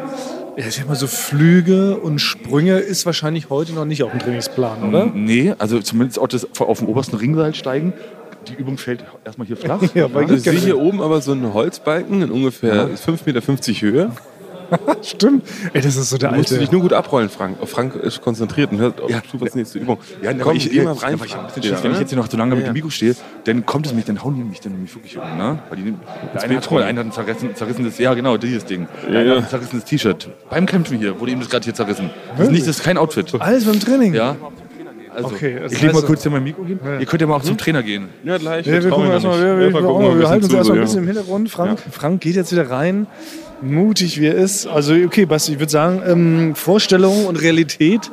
ja, ich sag mal so Flüge und Sprünge ist wahrscheinlich heute noch nicht auf dem Trainingsplan, oder? Nee, also zumindest auch das auf dem obersten Ringseil steigen. Die Übung fällt erstmal hier flach. (laughs) Ja, weil Ich sehe hier oben aber so einen Holzbalken in ungefähr 5,50 Meter Höhe. (laughs) Stimmt. Ey, das ist so der Du musst alte. dich nur gut abrollen, Frank. Frank ist konzentriert und hört auf Ja. Stupas nächste Übung. Ja, Komm, ich, ja, aber rein. ich ein bisschen. Schiss, wenn ich Ja, jetzt hier noch zu lange mit Ja. dem Mikro stehe, dann kommt es mich, dann hauen die mich dann nämlich wirklich um, ne? Weil die, der eine, guck mal, der eine hat ein zerrissen, zerrissenes, ja genau, dieses Ding. Ja, ja. hat ein zerrissenes T-Shirt. Beim Kämpfen hier wurde ihm das gerade hier zerrissen. Das ist nicht, das ist kein Outfit. Alles beim Training? Ja. Also, Okay, ich lege mal kurz hier mein Mikro hin. Ihr könnt ja mal auch zum Trainer gehen. Ja, gleich. Ja, wir, gucken erstmal, wir, wir, Ja, wir, gucken mal ein wir halten uns erstmal ein bisschen ja. im Hintergrund. Frank, Frank geht jetzt wieder rein. Mutig wie er ist. Also, okay, Basti, ich würde sagen, ähm, Vorstellung und Realität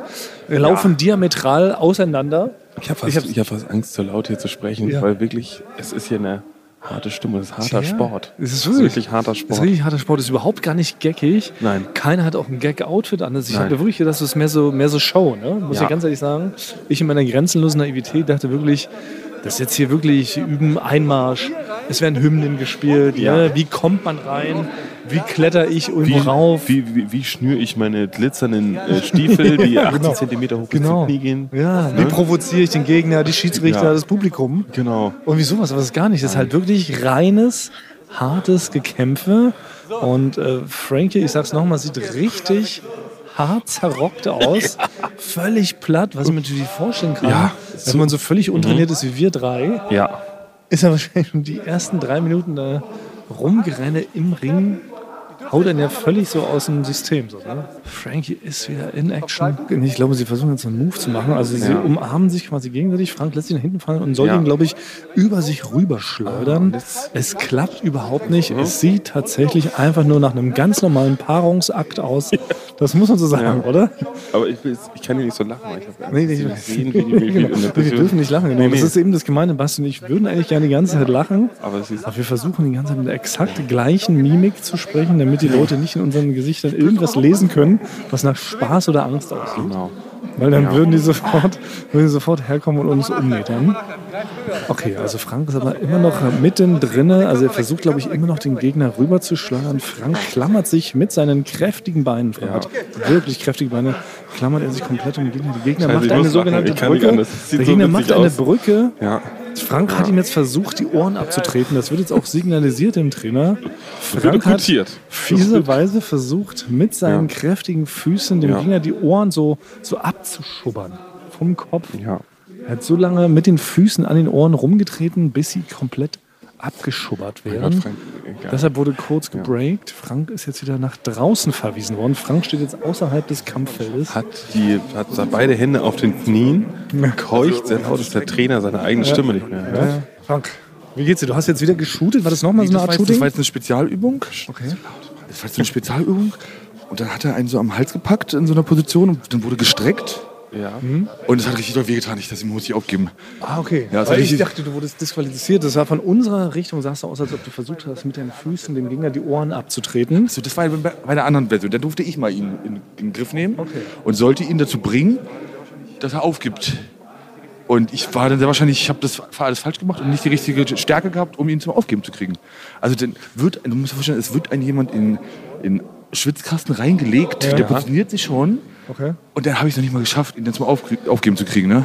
laufen diametral auseinander. Ich habe fast, ich hab fast Angst, so laut hier zu sprechen, Ja. weil wirklich, es ist hier eine harte Stimme, es ist harter Ja, Sport. es ist Es ist wirklich- wirklich harter Sport. ist richtig harter Sport, ist überhaupt gar nicht geckig. Nein. Keiner hat auch ein Gag-Outfit an. Also ich hatte wirklich gedacht, das ist mehr so, mehr so Show. Ne? Muss ja. Ja. ganz ehrlich sagen. Ich in meiner grenzenlosen Naivität dachte wirklich, das ist jetzt hier wirklich üben, Einmarsch. Es werden Hymnen gespielt. Ja. Ne? Wie kommt man rein? Wie kletter ich irgendwo Wie, rauf? wie, wie, wie schnüre ich meine glitzernden äh, Stiefel, die 80 (laughs) genau. Zentimeter hoch Genau. bis zum Knie gehen? Ja, wie provoziere ich den Gegner, die Schiedsrichter, Ja. das Publikum? Genau. Und wie sowas, aber das ist gar nicht. Das ist halt wirklich reines, hartes Gekämpfe. Und äh, Frankie, ich sag's nochmal, sieht richtig hart zerrockt aus, (laughs) völlig platt, was ich mir natürlich vorstellen kann. Ja, wenn man so völlig untrainiert ist wie wir drei, Ja. ist er wahrscheinlich schon die ersten drei Minuten da rumgerenne im Ring. Haut dann ja völlig so aus dem System. So, ne? Frankie ist wieder in Action. Ich glaube, sie versuchen jetzt einen Move zu machen. Also sie Ja. umarmen sich quasi gegenseitig. Frank lässt sich nach hinten fallen und soll Ja. ihn, glaube ich, über sich rüberschleudern. Es klappt überhaupt nicht. Es sieht tatsächlich einfach nur nach einem ganz normalen Paarungsakt aus. Das muss man so sagen, Ja. oder? Aber ich, ich kann hier nicht so lachen, weil ich habe Nee, nee, nee, ich- sehen, wie die Genau. Wir dürfen nicht lachen. Genau. Nee, Das nee. ist eben das Gemeine. Basti und ich würden eigentlich gerne die ganze Zeit lachen. Aber es ist Aber wir versuchen die ganze Zeit mit der exakt gleichen Mimik zu sprechen, damit die Leute nicht in unseren Gesichtern irgendwas lesen können, was nach Spaß oder Angst aussieht. genau. Weil dann würden, die sofort, würden die sofort herkommen und uns ummetern. Okay, also Frank ist aber immer noch mittendrin. Also er versucht, glaube ich, immer noch den Gegner rüber zu schleuern. Frank klammert sich mit seinen kräftigen Beinen, Frank hat wirklich kräftige Beine, klammert er sich komplett um den Gegner. Der Gegner Scheiße, macht eine sogenannte Brücke. Der Gegner macht eine aus. Brücke. Ja. Frank hat ihm jetzt versucht, die Ohren abzutreten. Das wird jetzt auch signalisiert dem Trainer. Frank hat fieserweise versucht, mit seinen Ja. kräftigen Füßen dem Ja. Gegner die Ohren so, so abzuschubbern vom Kopf. Ja. Er hat so lange mit den Füßen an den Ohren rumgetreten, bis sie komplett abgeschubbert werden. Frank. Deshalb wurde kurz gebreakt. Frank ist jetzt wieder nach draußen verwiesen worden. Frank steht jetzt außerhalb des Kampffeldes. Hat, die, hat beide Hände auf den Knien, keucht sehr laut, dass der Trainer seine eigene Stimme nicht mehr hört. Ja. Frank, wie geht's dir? Du hast jetzt wieder geshootet. War das nochmal so eine war Art jetzt, das Shooting? war jetzt eine Spezialübung. Okay. Das war jetzt eine Spezialübung. Und dann hat er einen so am Hals gepackt in so einer Position und dann wurde gestreckt. Ja. Und es hat richtig doll wehgetan. Ich, das muss ich aufgeben. Ah, okay. Ja, Weil ich dachte, du wurdest disqualifiziert. Das war von unserer Richtung, sah es so aus, als ob du versucht hast, mit deinen Füßen dem Gegner die Ohren abzutreten. So, das war bei, der anderen Version. Da durfte ich mal ihn in, in den Griff nehmen und sollte ihn dazu bringen, dass er aufgibt. Und ich war dann sehr wahrscheinlich, ich habe das alles falsch gemacht und nicht die richtige Stärke gehabt, um ihn zum Aufgeben zu kriegen. Also dann wird, du musst dir vorstellen, es wird ein jemand in, in Schwitzkasten reingelegt, der positioniert sich schon. Okay. Und dann habe ich es noch nicht mal geschafft, ihn dann zum Aufg aufgeben zu kriegen. Ne?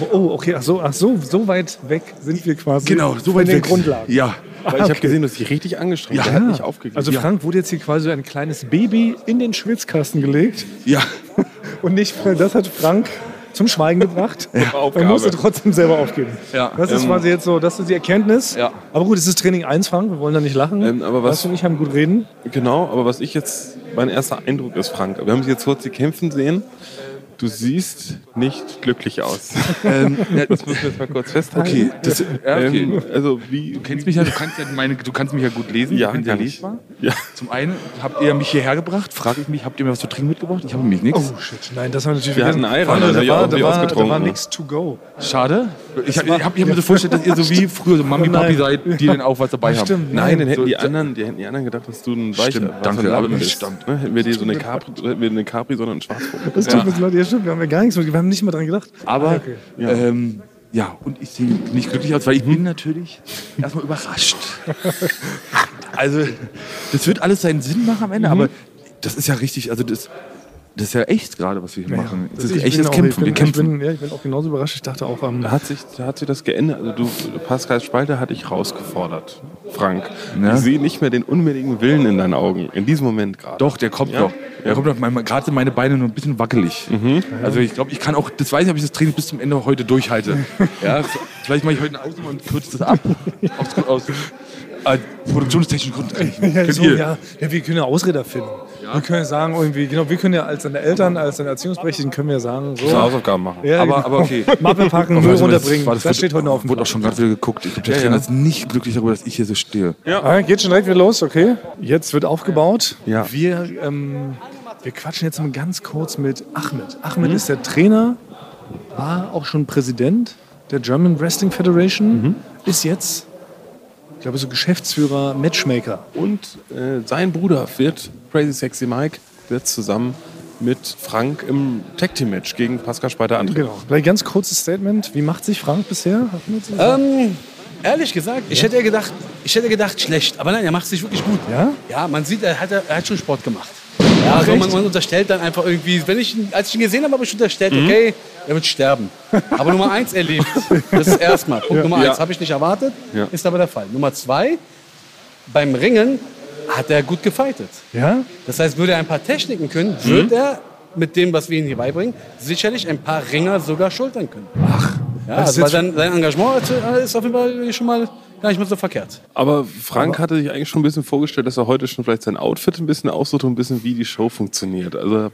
Oh, oh, okay. Ach so, ach so, so weit weg sind wir quasi. Genau, so von weit den weg. Grundlagen. Ja. Weil ich habe gesehen, dass sich richtig angestrengt Ja. Der hat nicht aufgegeben. Also Frank wurde jetzt hier quasi so ein kleines Baby in den Schwitzkasten gelegt Ja. (laughs) und nicht, das hat Frank zum Schweigen gebracht. (laughs) Er Aufgabe. musste trotzdem selber aufgeben. Ja. Das ist quasi jetzt so, das ist die Erkenntnis. Ja. Aber gut, es ist Training 1, Frank, wir wollen da nicht lachen. Ähm, aber was- Basti und ich haben gut reden. Genau, aber was ich jetzt, mein erster Eindruck ist, Frank, wir haben sie jetzt kurz die kämpfen sehen. Du siehst nicht glücklich aus. (laughs) Ähm, ja, Das müssen wir jetzt mal kurz festhalten. okay. Das, ja, okay. Ähm, also wie, Du kennst mich ja, du kannst ja meine, du kannst mich ja gut lesen. Ja, ich bin sehr lesbar. Ja. Zum einen habt ihr mich hierher gebracht, frage ich mich, habt ihr mir was zu trinken mitgebracht? Ich habe nämlich nichts. Oh shit, nein, das haben wir natürlich Wir hatten vergessen. Also da war, da war, da ausgetrunken, war ne? nichts to go. Schade. Ich habe war- ich hab, mir so vorgestellt, dass ihr so wie früher so Mami. Papi seid, die dann auch was dabei haben. Stimmt. Nein, dann hätten So- die anderen, die hätten die anderen gedacht, dass du ein Weicher Stimmt, danke, ein aber stimmt. Ne? Hätten wir dir so eine Capri, hätten wir eine Capri, sondern einen Schwarzbrot. Das tut mir leid, stimmt, wir haben ja gar nichts, wir haben nicht mal dran gedacht. Aber Ah, okay. ja. Ähm, ja, und ich sehe nicht glücklich aus, weil ich bin natürlich erstmal überrascht. (laughs) also, das wird alles seinen Sinn machen am Ende, aber das ist ja richtig, also das, das ist ja echt gerade, was wir hier machen. Das ist ich echtes bin auch- Kämpfen. Ich bin, wir kämpfen. Ich bin, ja, ich bin auch genauso überrascht. Ich dachte auch, ähm, Da hat sich, da hat sich das geändert. Also du, Pascal Spalter hat dich rausgefordert, Frank. Ja. Ich sehe nicht mehr den unbedingten Willen in deinen Augen, in diesem Moment gerade. Doch, der kommt Ja? noch. Der kommt noch. Gerade sind meine Beine nur ein bisschen wackelig. Also ich glaube, ich kann auch, das weiß ich, ob ich das Training bis zum Ende heute durchhalte. (laughs) ja, vielleicht mache ich heute eine Ausnahme und kürze das ab. (laughs) aus, aus äh, produktionstechnischen Gründen. (laughs) Ja, so, ja, ja, wir können ja Ausrede finden. Wir können ja sagen, irgendwie, genau, wir können ja als deine Eltern, als deine Erziehungsberechtigten, können wir ja sagen, so. Hausaufgaben machen. Ja, Aber, genau. aber okay. Mappe packen, Müll das- runterbringen. Das, wird- steht heute noch auf dem Wurde auch schon gerade wieder geguckt. Ich glaube, der Ja, Trainer ja. ist nicht glücklich darüber, dass ich hier so stehe. Ah, geht schon direkt wieder los, okay. Jetzt wird aufgebaut. Ja. Wir, ähm, wir quatschen jetzt mal ganz kurz mit Ahmed. Ahmed ist der Trainer, war auch schon Präsident der German Wrestling Federation, ist jetzt, ich glaube, so Geschäftsführer, Matchmaker. Und äh, sein Bruder wird, Crazy Sexy Mike, wird zusammen mit Frank im Tag Team Match gegen Pascal Spalter antreten. Genau. Vielleicht ganz kurzes Statement. Wie macht sich Frank bisher? Ähm, ehrlich gesagt, ich hätte ja gedacht, ich hätte gedacht schlecht, aber nein, er macht sich wirklich gut. Ja? Ja, man sieht, er hat, er hat schon Sport gemacht. Ja, also man, man unterstellt dann einfach irgendwie, wenn ich, als ich ihn gesehen habe, habe ich unterstellt, okay, er wird sterben. Aber Nummer eins, er lebt. Das ist erstmal. Punkt Nummer Ja. eins, habe ich nicht erwartet, Ja. ist aber der Fall. Nummer zwei, beim Ringen hat er gut gefightet. Ja? Das heißt, würde er ein paar Techniken können, würde er mit dem, was wir ihm hier beibringen, sicherlich ein paar Ringer sogar schultern können. Ach, ja, also weil sein, sein Engagement ist auf jeden Fall schon mal gar nicht mal so verkehrt. Aber Frank hatte sich eigentlich schon ein bisschen vorgestellt, dass er heute schon vielleicht sein Outfit ein bisschen aussucht und ein bisschen, wie die Show funktioniert. Also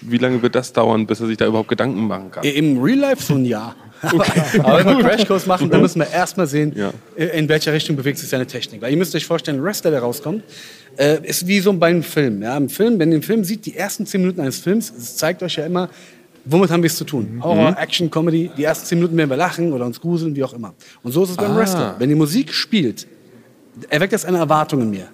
wie lange wird das dauern, bis er sich da überhaupt Gedanken machen kann? Im Real Life so ein Jahr. Aber wenn wir Crashkurs machen, dann müssen wir erstmal sehen, Ja. in welcher Richtung bewegt sich seine Technik. Weil ihr müsst euch vorstellen, ein Wrestler, der rauskommt, äh, ist wie so bei einem Film. Ja? Im Film, wenn ihr den Film sieht, die ersten zehn Minuten eines Films, es zeigt euch ja immer, womit haben wir es zu tun. Horror, Action, Comedy, die ersten zehn Minuten werden wir lachen oder uns gruseln, wie auch immer. Und so ist es beim Ah. Wrestler. Wenn die Musik spielt, erweckt das eine Erwartung in mir.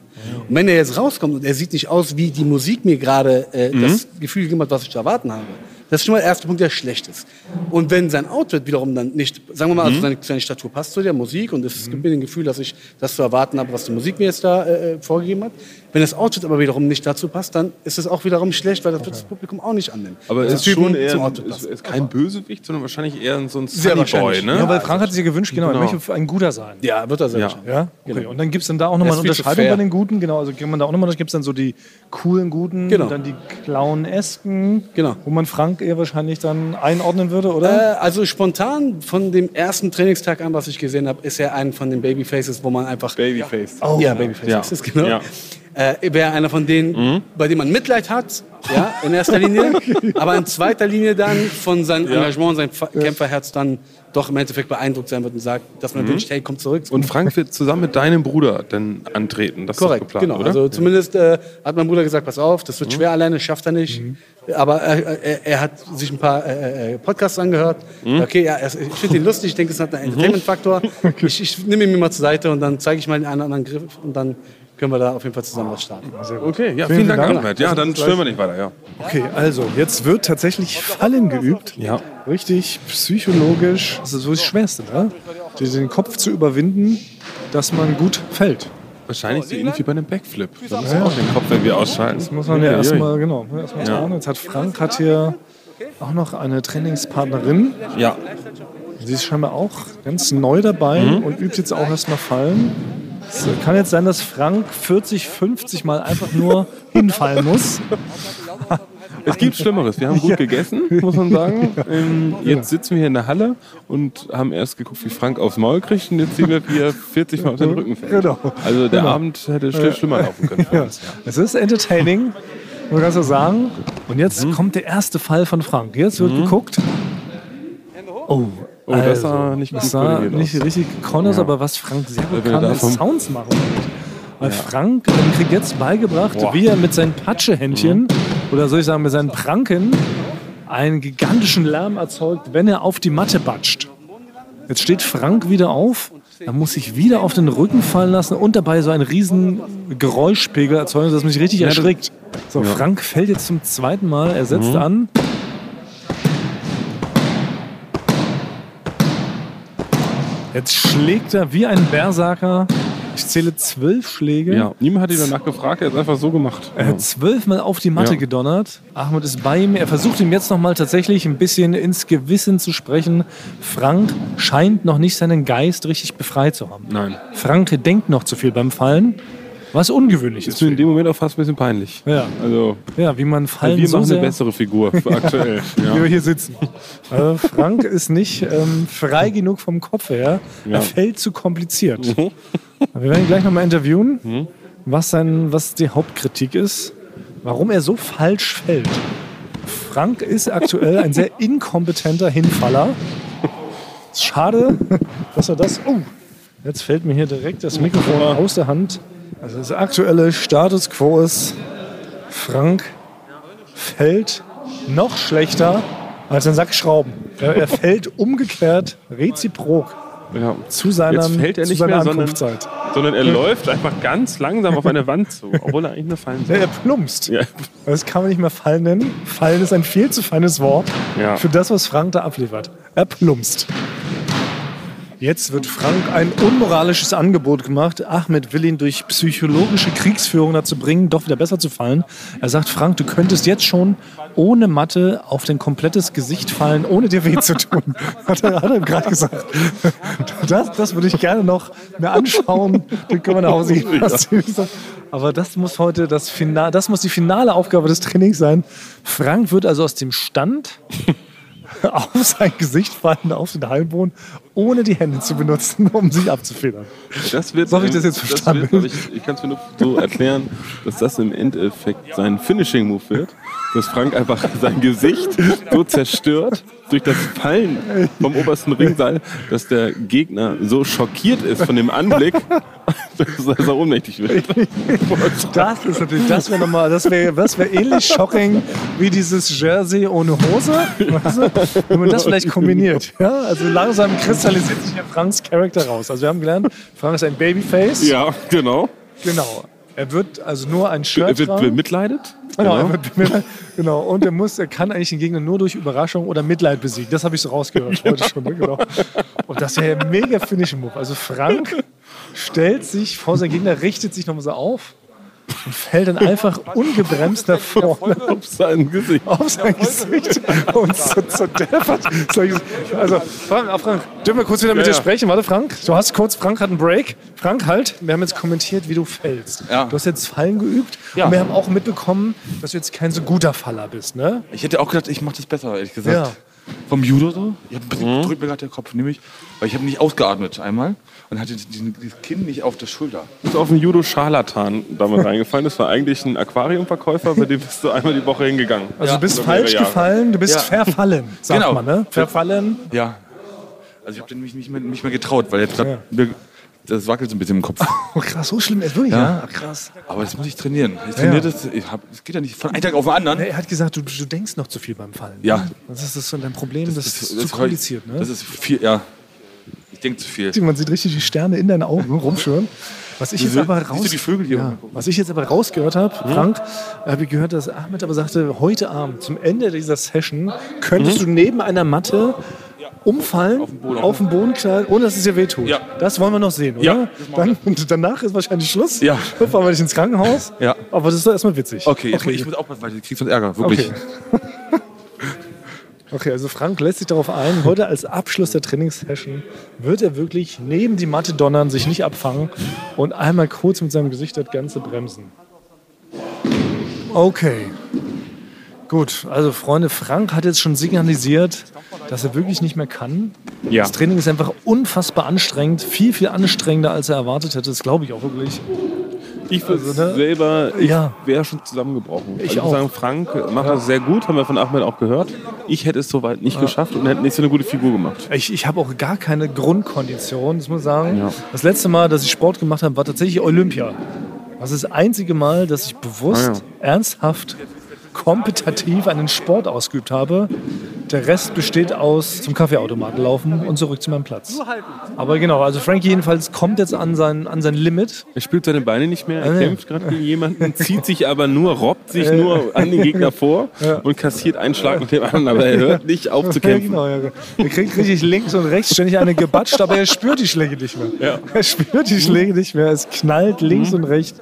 Und wenn er jetzt rauskommt und er sieht nicht aus, wie die Musik mir gerade äh, das Gefühl gegeben hat, was ich zu erwarten habe, das ist schon mal der erste Punkt, der schlecht ist. Und wenn sein Outfit wiederum dann nicht, sagen wir mal, also seine, seine Statur passt zu der Musik und es gibt mir ein Gefühl, dass ich das zu erwarten habe, was die Musik mir jetzt da äh, vorgegeben hat. Wenn das Outfit aber wiederum nicht dazu passt, dann ist es auch wiederum schlecht, weil das wird das Publikum auch nicht annehmen. Aber es ist Typen schon eher zum ein, Outfit ist, ist kein Bösewicht, sondern wahrscheinlich eher so ein Sehr Sunny Boy, wahrscheinlich. ne? Ja, weil Frank hat sich ja gewünscht, genau, er Genau. möchte ein guter sein. Ja, wird er sehr Ja. Ja, okay. Genau. Und dann gibt es dann da auch nochmal Er eine Unterscheidung bei den Guten. Genau, also gibt man da auch nochmal, gibt es dann so die coolen Guten, Genau. dann die Clownesken, Genau. wo man Frank eher wahrscheinlich dann einordnen würde, oder? Äh, also spontan von dem ersten Trainingstag an, was ich gesehen habe, ist er ein von den Babyfaces, wo man einfach Babyface. Oh. ja Babyface Ja. ist es genau. Ja. Äh, Wäre einer von denen, bei dem man Mitleid hat, ja, in erster Linie, (laughs) aber in zweiter Linie dann von seinem Engagement, sein Fa- Kämpferherz dann doch im Endeffekt beeindruckt sein wird und sagt, dass man wünscht, hey, komm zurück. Und Frank wird zusammen mit deinem Bruder dann antreten. Das Korrekt, ist geplant, genau. oder? Also zumindest äh, hat mein Bruder gesagt, pass auf, das wird schwer alleine, schafft er nicht. Aber äh, er, er hat sich ein paar äh, äh, Podcasts angehört. Okay, ja, er- ich finde ihn lustig, ich denke, es hat einen Entertainment-Faktor. (laughs) Ich, ich nehme ihn mir mal zur Seite und dann zeige ich mal den einen oder anderen Griff und dann können wir da auf jeden Fall zusammen was starten. okay, ja, Vielen vielen Dank, Dank. Ahmed. Ja, dann stören wir nicht weiter, ja. Okay, also jetzt wird tatsächlich Fallen geübt. Ja. Richtig psychologisch. Das ist so das Schwerste, ne? Die- Den Kopf zu überwinden, dass man gut fällt. Wahrscheinlich so ähnlich wie bei einem Backflip. Da muss man auch den Kopf irgendwie ausschalten. Das muss man ja Uiuiui. erstmal, genau, erstmal Ja. trauen. Jetzt hat Frank hat hier auch noch eine Trainingspartnerin. Ja, Sie ist scheinbar auch ganz neu dabei Mhm. und übt jetzt auch erstmal Fallen. Es kann jetzt sein, dass Frank 40, 50 Mal einfach nur hinfallen muss. es gibt Schlimmeres. Wir haben gut gegessen, muss man sagen. Ähm, jetzt sitzen wir hier in der Halle und haben erst geguckt, wie Frank aufs Maul kriegt und jetzt sehen wir, wie er 40 Mal auf seinen Rücken fällt. Genau. Also der Abend hätte schlimm schlimmer laufen können. Ja. Es ist entertaining, man kann so sagen. Und jetzt Mhm. kommt der erste Fall von Frank. Jetzt wird geguckt. Oh, Oh, das sah nicht das sah nicht richtig gekonnt aus, aber was Frank sehr gut kann, ist Sounds machen. Weil Frank ähm, kriegt jetzt beigebracht, Boah. wie er mit seinen Patschehändchen Mhm. oder soll ich sagen mit seinen Pranken einen gigantischen Lärm erzeugt, wenn er auf die Matte batscht. Jetzt steht Frank wieder auf, er muss sich wieder auf den Rücken fallen lassen und dabei so einen riesen Geräuschpegel erzeugen, dass man sich richtig erschrickt. So, Frank fällt jetzt zum zweiten Mal, er setzt Mhm. an. Jetzt schlägt er wie ein Berserker. Ich zähle zwölf Schläge. Ja, niemand hat ihn danach gefragt, er hat es einfach so gemacht. Er hat zwölfmal auf die Matte Ja. gedonnert. Ahmed ist bei ihm. Er versucht ihm jetzt noch mal tatsächlich ein bisschen ins Gewissen zu sprechen. Frank scheint noch nicht seinen Geist richtig befreit zu haben. Nein. Frank denkt noch zu viel beim Fallen, was ungewöhnlich Ist ist. mir in dem Moment auch fast ein bisschen peinlich. Ja, Also, ja wie man Fallen wir so machen eine bessere Figur (laughs) aktuell. wie wir Ja. hier sitzen. Also Frank ist nicht ähm, frei genug vom Kopf her. Ja. Er fällt zu kompliziert. (laughs) Wir werden ihn gleich noch mal interviewen, Mhm. was, sein, was die Hauptkritik ist, warum er so falsch fällt. Frank ist aktuell ein sehr inkompetenter Hinfaller. Schade, (laughs) dass er das. Oh, jetzt fällt mir hier direkt das Mikrofon aus der Hand. Also das aktuelle Status quo ist, Frank fällt noch schlechter als ein Sack Schrauben. Er, er (laughs) fällt umgekehrt reziprok Ja. zu seiner, Jetzt fällt er nicht mehr, sondern, sondern er läuft einfach ganz langsam auf eine Wand zu, obwohl er eigentlich nur fallen Ja, soll. er plumpst. Ja. Das kann man nicht mehr Fallen nennen. Fallen ist ein viel zu feines Wort Ja. für das, was Frank da abliefert. Er plumpst. Jetzt wird Frank ein unmoralisches Angebot gemacht. Ahmed will ihn durch psychologische Kriegsführung dazu bringen, doch wieder besser zu fallen. Er sagt, Frank, du könntest jetzt schon ohne Matte auf dein komplettes Gesicht fallen, ohne dir weh zu tun. (laughs) Hat er, hat er gerade gesagt. (laughs) Das, das würde ich gerne noch mir anschauen. Dann können wir nach Hause gehen. Hast. (laughs) Aber das muss heute das Final, das muss die finale Aufgabe des Trainings sein. Frank wird also aus dem Stand auf sein Gesicht fallen, auf den Hallenboden, ohne die Hände zu benutzen, um sich abzufedern. Das wird, So hab ich das jetzt das verstanden. Wird, ich ich kann es mir nur so erklären, dass das im Endeffekt sein Finishing-Move wird. Dass Frank einfach sein Gesicht so zerstört durch das Fallen vom obersten Ringseil, dass der Gegner so schockiert ist von dem Anblick, dass er ohnmächtig wird. Das ist natürlich, das wäre nochmal, das wäre das wär ähnlich shocking wie dieses Jersey ohne Hose. Weißt du? Wenn man das vielleicht kombiniert. Ja? Also langsam kristallisiert sich ja Franks Charakter raus. Also wir haben gelernt, Frank ist ein Babyface. Ja, genau. Genau. Er wird also nur ein Shirt Er wird bemitleidet. Genau, er wird bemitleidet. genau. Und er muss, er kann eigentlich den Gegner nur durch Überraschung oder Mitleid besiegen. Das habe ich so rausgehört heute schon. Ne? Genau. Und das wäre ja mega Finishing Move. Also Frank stellt sich vor seinen Gegner, richtet sich nochmal so auf und fällt dann einfach (laughs) ungebremst nach vorne Auf sein Gesicht. auf sein Gesicht und so zerdeppert. Also, Frank, ah, Frank, dürfen wir kurz wieder mit dir sprechen? Warte, Frank, du hast kurz, Frank hat einen Break. Frank, halt, wir haben jetzt kommentiert, wie du fällst. Ja. Du hast jetzt Fallen geübt Ja. und wir haben auch mitbekommen, dass du jetzt kein so guter Faller bist, ne? Ich hätte auch gedacht, ich mache das besser, ehrlich gesagt. Ja. Vom Judo so. Ich hab ein bisschen drückt mir gerade der Kopf, nämlich, weil ich habe nicht ausgeatmet einmal und hatte diesen, dieses Kinn nicht auf der Schulter. Du bist auf einen Judo-Scharlatan damals (laughs) reingefallen. Das war eigentlich ein Aquariumverkäufer, bei dem bist du einmal die Woche hingegangen. Also du bist falsch Jahre. gefallen, du bist Ja. verfallen, (laughs) sagt Genau. man, ne? Verfallen. Ja. Also ich habe mich nicht mehr, nicht mehr getraut, weil jetzt grad Ja. Das wackelt so ein bisschen im Kopf. (laughs) Oh krass, so schlimm ist wirklich, ja? Ja. Krass. Aber das muss ich trainieren. Ich trainiere Ja. das. Ich hab, das geht ja nicht von einem Tag auf den anderen. Er hat gesagt, du, du denkst noch zu viel beim Fallen. Ja. ne? Das ist das so dein Problem, das, ist zu das- kompliziert, ne? Das ist viel, ja. Ich denke zu viel. Man sieht richtig die Sterne in deinen Augen rumschwören. Was ich jetzt aber raus, ja, was ich jetzt aber rausgehört habe, Frank, habe ich gehört, dass Ahmed aber sagte, heute Abend zum Ende dieser Session könntest du neben einer Matte umfallen, auf den Boden, knallen, ohne dass es dir wehtut. Ja. Das wollen wir noch sehen, oder? Ja, Dann, und danach ist wahrscheinlich Schluss. Ja. Dann fahren wir dich ins Krankenhaus. Ja. Aber das ist doch erstmal witzig. Okay, jetzt, ich muss aufpassen, weil du kriegst sonst Ärger. Wirklich. Okay. (laughs) Okay, also Frank lässt sich darauf ein, heute als Abschluss der Trainingssession wird er wirklich neben die Matte donnern, sich nicht abfangen und einmal kurz mit seinem Gesicht das Ganze bremsen. Okay. Gut, also Freunde, Frank hat jetzt schon signalisiert, dass er wirklich nicht mehr kann. Ja. Das Training ist einfach unfassbar anstrengend, viel, viel anstrengender, als er erwartet hätte. Das glaube ich auch wirklich. Ich Also, ne? selber, ich Ja. wäre schon zusammengebrochen. Ich also auch. sagen, Frank macht das sehr gut, haben wir von Ahmed auch gehört. Ich hätte es soweit nicht geschafft und hätte nicht so eine gute Figur gemacht. Ich, ich habe auch gar keine Grundkondition, das muss ich sagen. Ja. Das letzte Mal, dass ich Sport gemacht habe, war tatsächlich Olympia. Das ist das einzige Mal, dass ich bewusst, Ah, ernsthaft, kompetitiv einen Sport ausgeübt habe. Der Rest besteht aus zum Kaffeeautomaten laufen und zurück zu meinem Platz. Aber genau, also Frankie jedenfalls kommt jetzt an sein, an sein Limit. Er spürt seine Beine nicht mehr, er Ah, ja. kämpft gerade gegen jemanden, zieht sich aber nur, robbt sich (laughs) nur an den Gegner vor und kassiert einen Schlag nach dem anderen, aber er hört nicht auf zu (laughs) Ja, kämpfen. genau, ja. Er kriegt richtig links und rechts ständig eine gebatscht, aber er spürt die Schläge nicht mehr. Ja. Er spürt die Schläge nicht mehr. Es knallt links und rechts.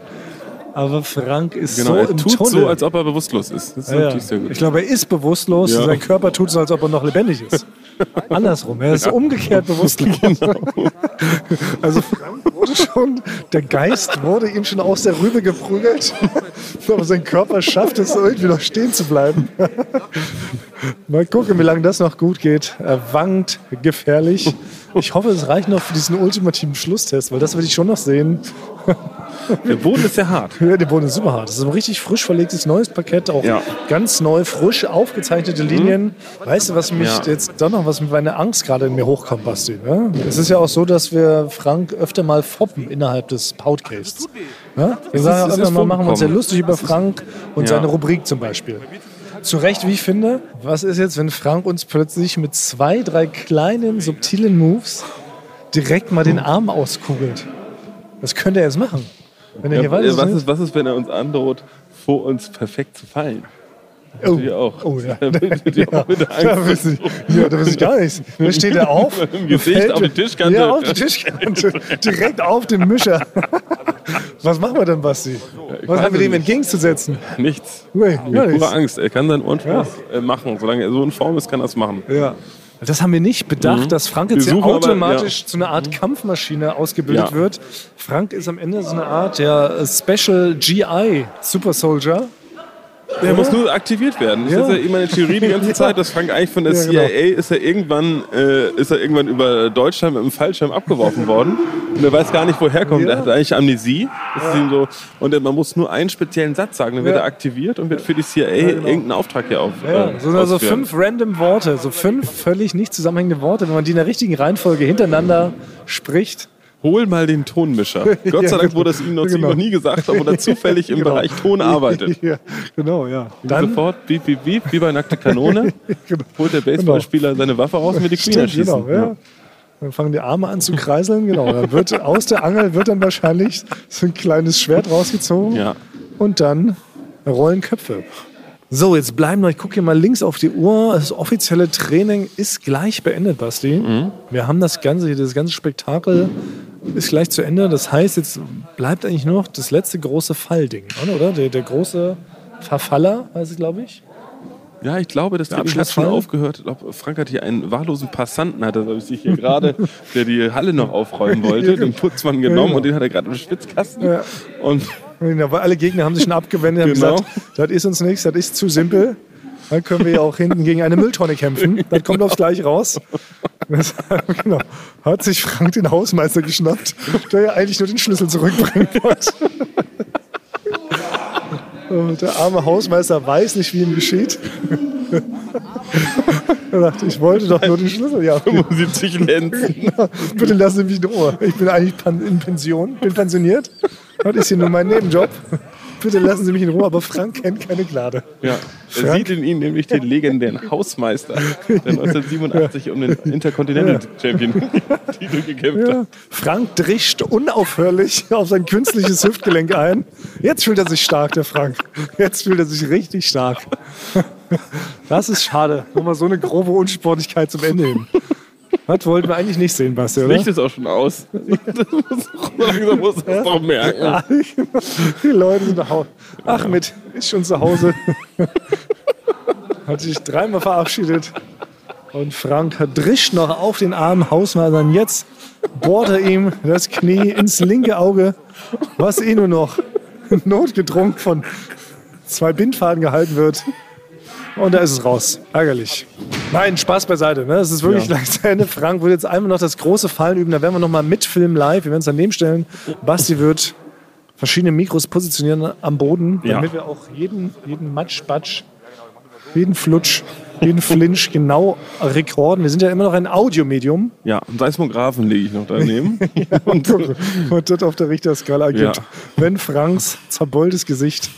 Aber Frank ist Genau, so er im tut Tunnel. so, als ob er bewusstlos ist. Das ist ja, ja. natürlich sehr gut. Ich glaube, er ist bewusstlos. Ja. Sein Körper tut so, als ob er noch lebendig ist. (laughs) Andersrum. Er ist umgekehrt bewusstlos. (laughs) Genau. Also Frank wurde schon, der Geist wurde ihm schon aus der Rübe geprügelt. (laughs) Aber sein Körper schafft es irgendwie noch stehen zu bleiben. Mal gucken, wie lange das noch gut geht. Er wankt gefährlich. Ich hoffe, es reicht noch für diesen ultimativen Schlusstest, weil das will ich schon noch sehen. (laughs) Der Boden ist sehr hart. Ja, der Boden ist super hart. Das ist ein richtig frisch verlegtes neues Parkett, auch Ja. ganz neu, frisch aufgezeichnete Linien. Weißt du, was mich Ja. jetzt doch noch was mit meiner Angst gerade in mir hochkommt, Basti? Ne? Es ist ja auch so, dass wir Frank öfter mal foppen innerhalb des Podcasts. Ne? Wir sagen ist mal, machen wir uns ja lustig über Frank und Ja. seine Rubrik zum Beispiel. Zu Recht, wie ich finde. Was ist jetzt, wenn Frank uns plötzlich mit zwei, drei kleinen, subtilen Moves direkt mal den Arm auskugelt? Was könnte er jetzt machen? Wenn er Ja, hier weiter was, so- ist, was ist, wenn er uns androht, vor uns perfekt zu fallen? Oh, auch. oh ja. (laughs) Die (laughs) auch mit Angst. Da wüsste ich, ja, da wüsste ich gar nichts. (laughs) Da steht er auf. Im Gesicht, fällt- auf die Tischkante. Ja, auf die Tischkante. Direkt auf den Mischer. Was machen wir dann, Basti? Was weiß haben wir dem entgegenzusetzen? Nichts. Nee, Mit gar nichts. Angst. Er kann seinen Ohrenschmaus äh, machen. Solange er so in Form ist, kann er es machen. Ja. Das haben wir nicht bedacht, dass Frank jetzt ja suchen aber- automatisch zu einer Art Kampfmaschine ausgebildet Ja. wird. Frank ist am Ende so eine Art der Special GI Super Soldier. Er muss nur aktiviert werden. Das Ja. ist ja immer eine Theorie die ganze (laughs) Ja. Zeit, dass Frank eigentlich von der Ja, genau. CIA ist er irgendwann äh, ist er irgendwann über Deutschland mit einem Fallschirm abgeworfen worden und er weiß gar nicht woher kommt. Ja. Er hat eigentlich Amnesie. Das so und man muss nur einen speziellen Satz sagen, dann wird Ja. er aktiviert und wird für die CIA irgendeinen Auftrag hier auf. Ja, äh, so, also fünf random Worte, so fünf völlig nicht zusammenhängende Worte. Wenn man die in der richtigen Reihenfolge hintereinander spricht, Hol mal den Tonmischer. (laughs) Gott sei Dank wurde es ihm noch, Genau. noch nie gesagt, obwohl er zufällig im (laughs) Genau. Bereich Ton arbeitet. (laughs) ja, genau, ja. Dann Sofort, piep, piep, piep, wie bei nackte Kanone, Genau. holt der Baseballspieler seine Waffe raus und will die Queen Stimmt, erschießen. genau, ja. Dann fangen die Arme an zu kreiseln, genau. Dann wird aus der Angel wird dann wahrscheinlich so ein kleines Schwert rausgezogen Ja. und dann rollen Köpfe. So, jetzt bleiben wir. Ich gucke hier mal links auf die Uhr. Das offizielle Training ist gleich beendet, Basti. Mhm. Wir haben das ganze, das ganze Spektakel ist gleich zu Ende. Das heißt, jetzt bleibt eigentlich nur noch das letzte große Fallding, oder? Der, der große Verfaller, heißt es, glaube ich. Ja, ich glaube, das Training hat Abschlussfall? schon aufgehört. Glaube, Frank hat hier einen wahllosen Passanten, hat er glaube ich, hier gerade, der die Halle noch aufräumen (laughs) wollte, den Putzmann genommen genau. und den hat er gerade im Schwitzkasten. Ja. Und Ja, alle Gegner haben sich schon abgewendet und Genau. gesagt, das ist uns nichts, das ist zu simpel. Dann können wir ja auch hinten gegen eine Mülltonne kämpfen. Das kommt aufs Gleiche raus. (laughs) Genau, hat sich Frank den Hausmeister geschnappt, der ja eigentlich nur den Schlüssel zurückbringen wollte. Der arme Hausmeister weiß nicht, wie ihm geschieht. Er dachte, ich wollte doch nur den Schlüssel. Ja, 75 Lenzen. bitte lassen Sie mich in Ruhe. Ich bin eigentlich in Pension, bin pensioniert. Das ist hier nur mein Nebenjob. Bitte lassen Sie mich in Ruhe, aber Frank kennt keine Gnade. Ja. Er Frank? sieht in ihm nämlich den legendären Hausmeister, der 1987 um den Intercontinental Champion (laughs) Titel gekämpft Ja. hat. Frank drischt unaufhörlich auf sein künstliches Hüftgelenk ein. Jetzt fühlt er sich stark, der Frank. Jetzt fühlt er sich richtig stark. (laughs) Das ist schade. Nochmal so eine grobe Unsportlichkeit zum Ende hin. Das wollten wir eigentlich nicht sehen, Basti, Das? Licht ist auch schon aus. (laughs) Das muss, langsam muss das doch merken. Ja, die Leute sind nach Hause. Ahmed ist schon zu Hause. Hat sich dreimal verabschiedet. Und Frank drischt noch auf den armen Hausmeister. Und Jetzt bohrt er ihm das Knie ins linke Auge, was eh nur noch notgedrungen von zwei Bindfaden gehalten wird. Und da ist es raus. Ärgerlich. Nein, Spaß beiseite. Ne? Es ist wirklich Ja. zu Ende. Frank wird jetzt einmal noch das große Fallen üben. Da werden wir noch mal mitfilmen live. Wir werden es daneben stellen. Basti wird verschiedene Mikros positionieren am Boden, Ja. damit wir auch jeden, jeden Matsch, Batsch, jeden Flutsch, jeden Flinch genau rekorden. Wir sind ja immer noch ein Audiomedium. Ja, einen Seismographen lege ich noch daneben. (laughs) Und, und das auf der Richterskala gibt, Ja. wenn Franks zerbeultes Gesicht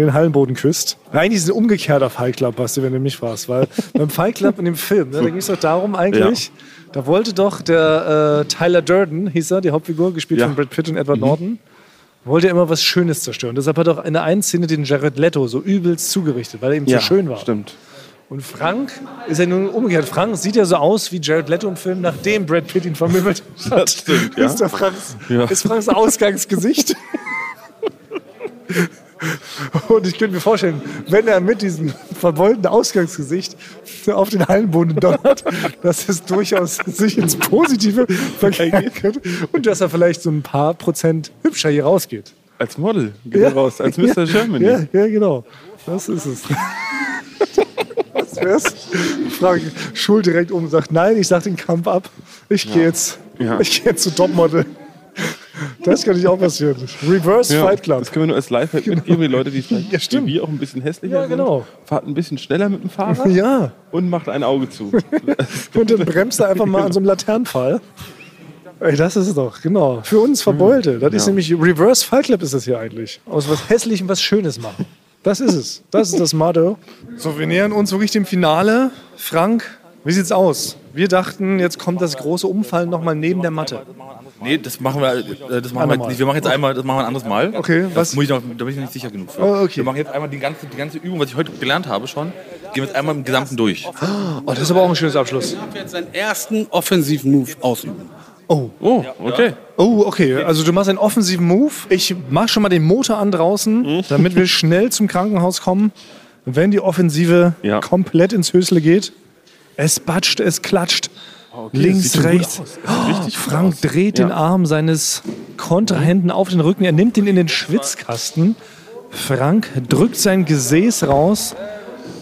den Hallenboden küsst. Eigentlich ist es ein umgekehrter Fight Club, Basti, wenn du mich fragst. Weil (laughs) beim Fight Club in dem Film, ne, da ging es doch darum eigentlich, da wollte doch der äh, Tyler Durden, hieß er, die Hauptfigur, gespielt Ja. Mhm. von Brad Pitt und Edward Norton, wollte er immer was Schönes zerstören. Deshalb hat er auch in der einen Szene den Jared Leto so übelst zugerichtet, weil er ihm zu schön war. Stimmt. Und Frank ist ja nun umgekehrt. Frank sieht ja so aus wie Jared Leto im Film, nachdem Brad Pitt ihn vermöbelt (laughs) hat. Das stimmt, ja. Ist, Franks, Ja. ist Franks Ausgangsgesicht. (laughs) Und ich könnte mir vorstellen, wenn er mit diesem verbeulten Ausgangsgesicht auf den Hallenboden donnert, dass es durchaus sich ins Positive verkehren könnte und dass er vielleicht so ein paar Prozent hübscher hier rausgeht. Als Model geht er raus, als Mr. Germany. Ja, ja, genau. Das ist es. Was wär's? Frage Schul direkt um und sagt, nein, ich sag den Kampf ab. Ich gehe jetzt, Ja. ich gehe jetzt zu Topmodel. Das kann nicht auch passieren. Reverse Ja, Fight Club. Das können wir nur als Lifehack mitgeben, die Leute, die vielleicht Ja, stimmt. wie auch ein bisschen hässlicher Ja, genau. sind. Fahrt ein bisschen schneller mit dem Fahrrad Ja, und macht ein Auge zu. (laughs) und dann bremst er einfach mal an so einem Laternenfall. Ey, das ist es doch, genau. Für uns Verbeulte. Das ist Ja. nämlich Reverse Fight Club ist das hier eigentlich. Aus was Hässlichem was Schönes machen. Das ist es. Das ist das Motto. So, wir nähern uns wirklich dem Finale. Frank Wie sieht's aus? Wir dachten, jetzt kommt das große Umfallen nochmal neben der Matte. Nee, das machen wir, äh, das machen wir nicht. Wir machen jetzt einmal, das machen wir ein anderes Mal. Okay, das was- Muss ich noch, da bin ich noch nicht sicher genug für. Oh, okay. Wir machen jetzt einmal die ganze, die ganze Übung, was ich heute gelernt habe schon, gehen wir jetzt einmal im Gesamten durch. Oh, das ist aber auch ein schönes Abschluss. Ich darf jetzt seinen ersten offensiven Move ausüben. Oh, okay. Oh, okay. Also du machst einen offensiven Move. Ich mach schon mal den Motor an draußen, damit wir schnell zum Krankenhaus kommen, wenn die Offensive Ja. komplett ins Hösle geht. Es batscht, es klatscht. sieht Links, schon gut rechts. gut Frank aus. dreht Ja. den Arm seines Kontrahenten auf den Rücken. Er nimmt ihn in den Schwitzkasten. Frank drückt sein Gesäß raus,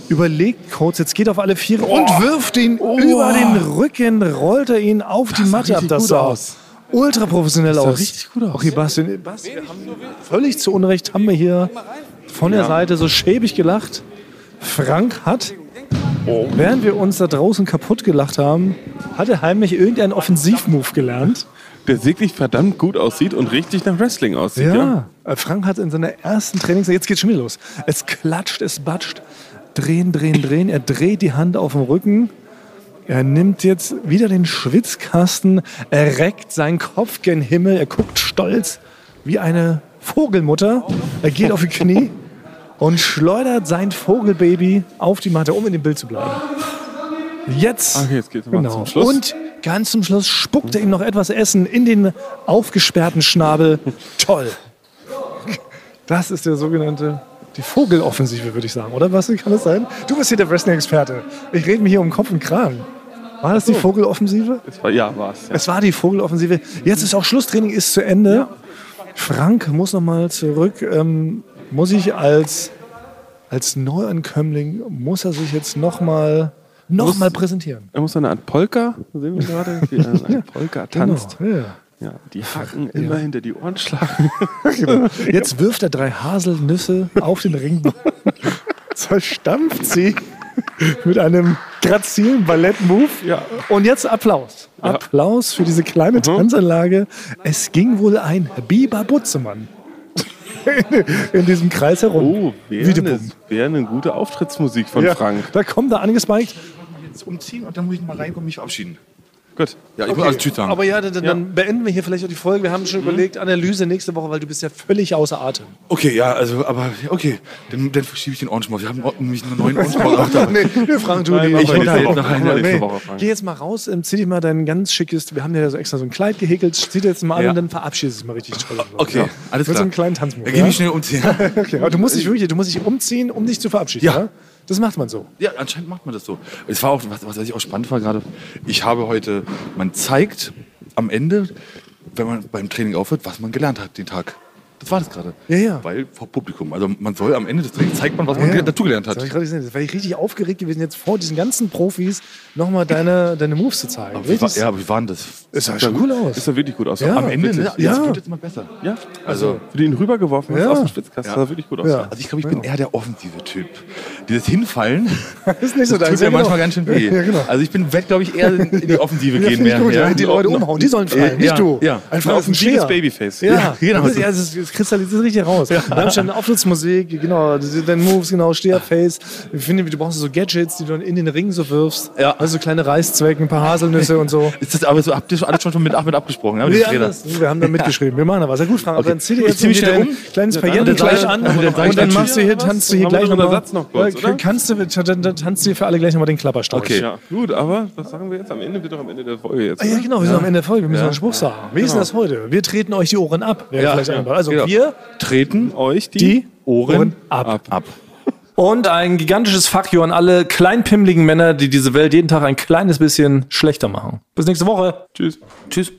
überlegt kurz, jetzt geht auf alle Viere und wirft ihn über den Rücken, rollt er ihn auf die Matte ab. Das sah aus. ultra professionell sah aus. richtig gut aus. Okay, Bastian, Bastian völlig zu Unrecht haben wir hier von der Seite so schäbig gelacht. Frank hat, während wir uns da draußen kaputt gelacht haben, hat er heimlich irgendeinen Offensivmove gelernt. Der wirklich verdammt gut aussieht und richtig nach Wrestling aussieht. Ja. Ja, äh, Frank hat in seiner ersten Trainings, jetzt geht's schon wieder los. Es klatscht, es batscht, drehen, drehen, drehen. Er dreht die Hand auf dem Rücken. Er nimmt jetzt wieder den Schwitzkasten, er reckt seinen Kopf gen Himmel, er guckt stolz wie eine Vogelmutter. Er geht auf die Knie und schleudert sein Vogelbaby auf die Matte, um in dem Bild zu bleiben. Jetzt, Okay, jetzt geht's genau. zum Schluss. Und ganz zum Schluss spuckt er ihm noch etwas Essen in den aufgesperrten Schnabel. (laughs) Toll. Das ist der sogenannte, die Vogeloffensive, würde ich sagen, oder? Was kann das sein? Du bist hier der Wrestling-Experte. Ich rede mir hier um Kopf und Kragen. War das die Vogeloffensive? War, ja, war's. Ja. Es war die Vogeloffensive. Jetzt ist auch Schlusstraining, ist zu Ende. Frank muss noch mal zurück. Ähm, muss ich als, als Neuankömmling, muss er sich jetzt noch mal, noch mal präsentieren. Er muss eine Art Polka, sehen wir gerade, wie er eine Polka (laughs) tanzt. Genau, ja. Ja, die Hacken immer hinter die Ohren schlagen. (laughs) Jetzt wirft er drei Haselnüsse auf den Ringboden, (laughs) zerstampft sie mit einem grazilen Ballett-Move. Ja. Und jetzt Applaus. Applaus für diese kleine Tanzanlage. Es ging wohl ein Biber Butzemann (laughs) in diesem Kreis herum. Oh, wäre eine, wär eine gute Auftrittsmusik von Ja, Frank. Da kommt da angespiked. Jetzt umziehen und dann muss ich mal reinkommen und mich verabschieden. Gut. Ja, ich muss also Tschüss sagen. Aber ja, dann, dann beenden wir hier vielleicht auch die Folge. Wir haben schon überlegt, Analyse nächste Woche, weil du bist ja völlig außer Atem. okay, ja, also, aber okay, dann, dann verschiebe ich den Orange Maus. Wir haben nämlich einen neuen (laughs) Orange Maus auch da. nee, wir fragen du Nein, ich nächste nein, Woche. nein, nächste. Woche, Frank. Geh jetzt mal raus, ähm, zieh dir mal dein ganz schickes, wir haben dir ja so extra so ein Kleid gehäkelt, zieh dir jetzt mal an Ja. und dann verabschiedest du dich mal richtig toll. Okay, alles Mit klar. so einem kleinen Tanzmove. Dann geh Ja? mich schnell umziehen. (laughs) Okay, aber du musst dich wirklich, du musst dich umziehen, um dich zu verabschieden. Ja. Das macht man so. Ja, anscheinend macht man das so. Es war auch, was, was ich auch spannend war gerade, ich habe heute, man zeigt am Ende, wenn man beim Training aufhört, was man gelernt hat den Tag. Das war das gerade. Ja, ja. Weil vor Publikum. Also man soll am Ende des Trainings zeigt man, was man Ja, ja. dazugelernt Das hat. habe ich gesehen. Das war ich richtig aufgeregt gewesen, jetzt vor diesen ganzen Profis nochmal deine, deine Moves zu zeigen. Aber wie war, ja, aber wie war denn das? es sah schon cool aus. Ist ja wirklich gut aus. Ja. Am Ende, ne? Ja. Das wird jetzt immer besser. Ja, Also, wie du ihn rübergeworfen hast aus dem. Das sah wirklich gut aus. Ja. also ich glaube, ich bin eher der offensive Typ. Dieses Hinfallen, (laughs) ist nicht so das tut mir ja, manchmal genau. ganz schön weh. Ja, genau. Also ich bin, werde, glaube ich, eher in die Offensive gehen mehr. Die Leute umhauen, die sollen fallen, Ja, nicht du. Einfach Ein auf Scheer. Babyface. Ja, genau. Ja, es kristallisiert richtig raus. Wir haben schon eine Auftrittmusik, genau, deine Moves, genau, Steherface. Ich finde, du brauchst so Gadgets, die du dann in den Ring so wirfst. Ja. Also so kleine Reißzwecken, ein paar Haselnüsse und so. Ist das aber so, habt ihr alles schon mit Ahmed abgesprochen? Ja, Wir haben, das, wir haben da mitgeschrieben. Wir machen da was. Ja gut, Frank, aber dann zieh dir Ich jetzt schnell dein um. kleines Ja, Pailletten dann- gleich an. Und dann dann- machst du hier, tanzt du hier wir gleich noch einen nochmal. Ersatz noch kurz, oder? Kannst du, dann, dann tanzt du hier für alle gleich nochmal den Klapperstausch. Okay. Ja, gut, aber was sagen wir jetzt am Ende? Wird doch am Ende der Folge jetzt. Ah, ja, genau, wir sind am Ende der Folge. Wir müssen noch einen Spruch sagen. Wie ist denn das heute? Wir treten euch die Ohren ab. Wäre Ja, wir Treten Euch die, die Ohren, Ohren ab. ab. Und ein gigantisches Fuck you an alle kleinpimmeligen Männer, die diese Welt jeden Tag ein kleines bisschen schlechter machen. Bis nächste Woche. Tschüss. Tschüss.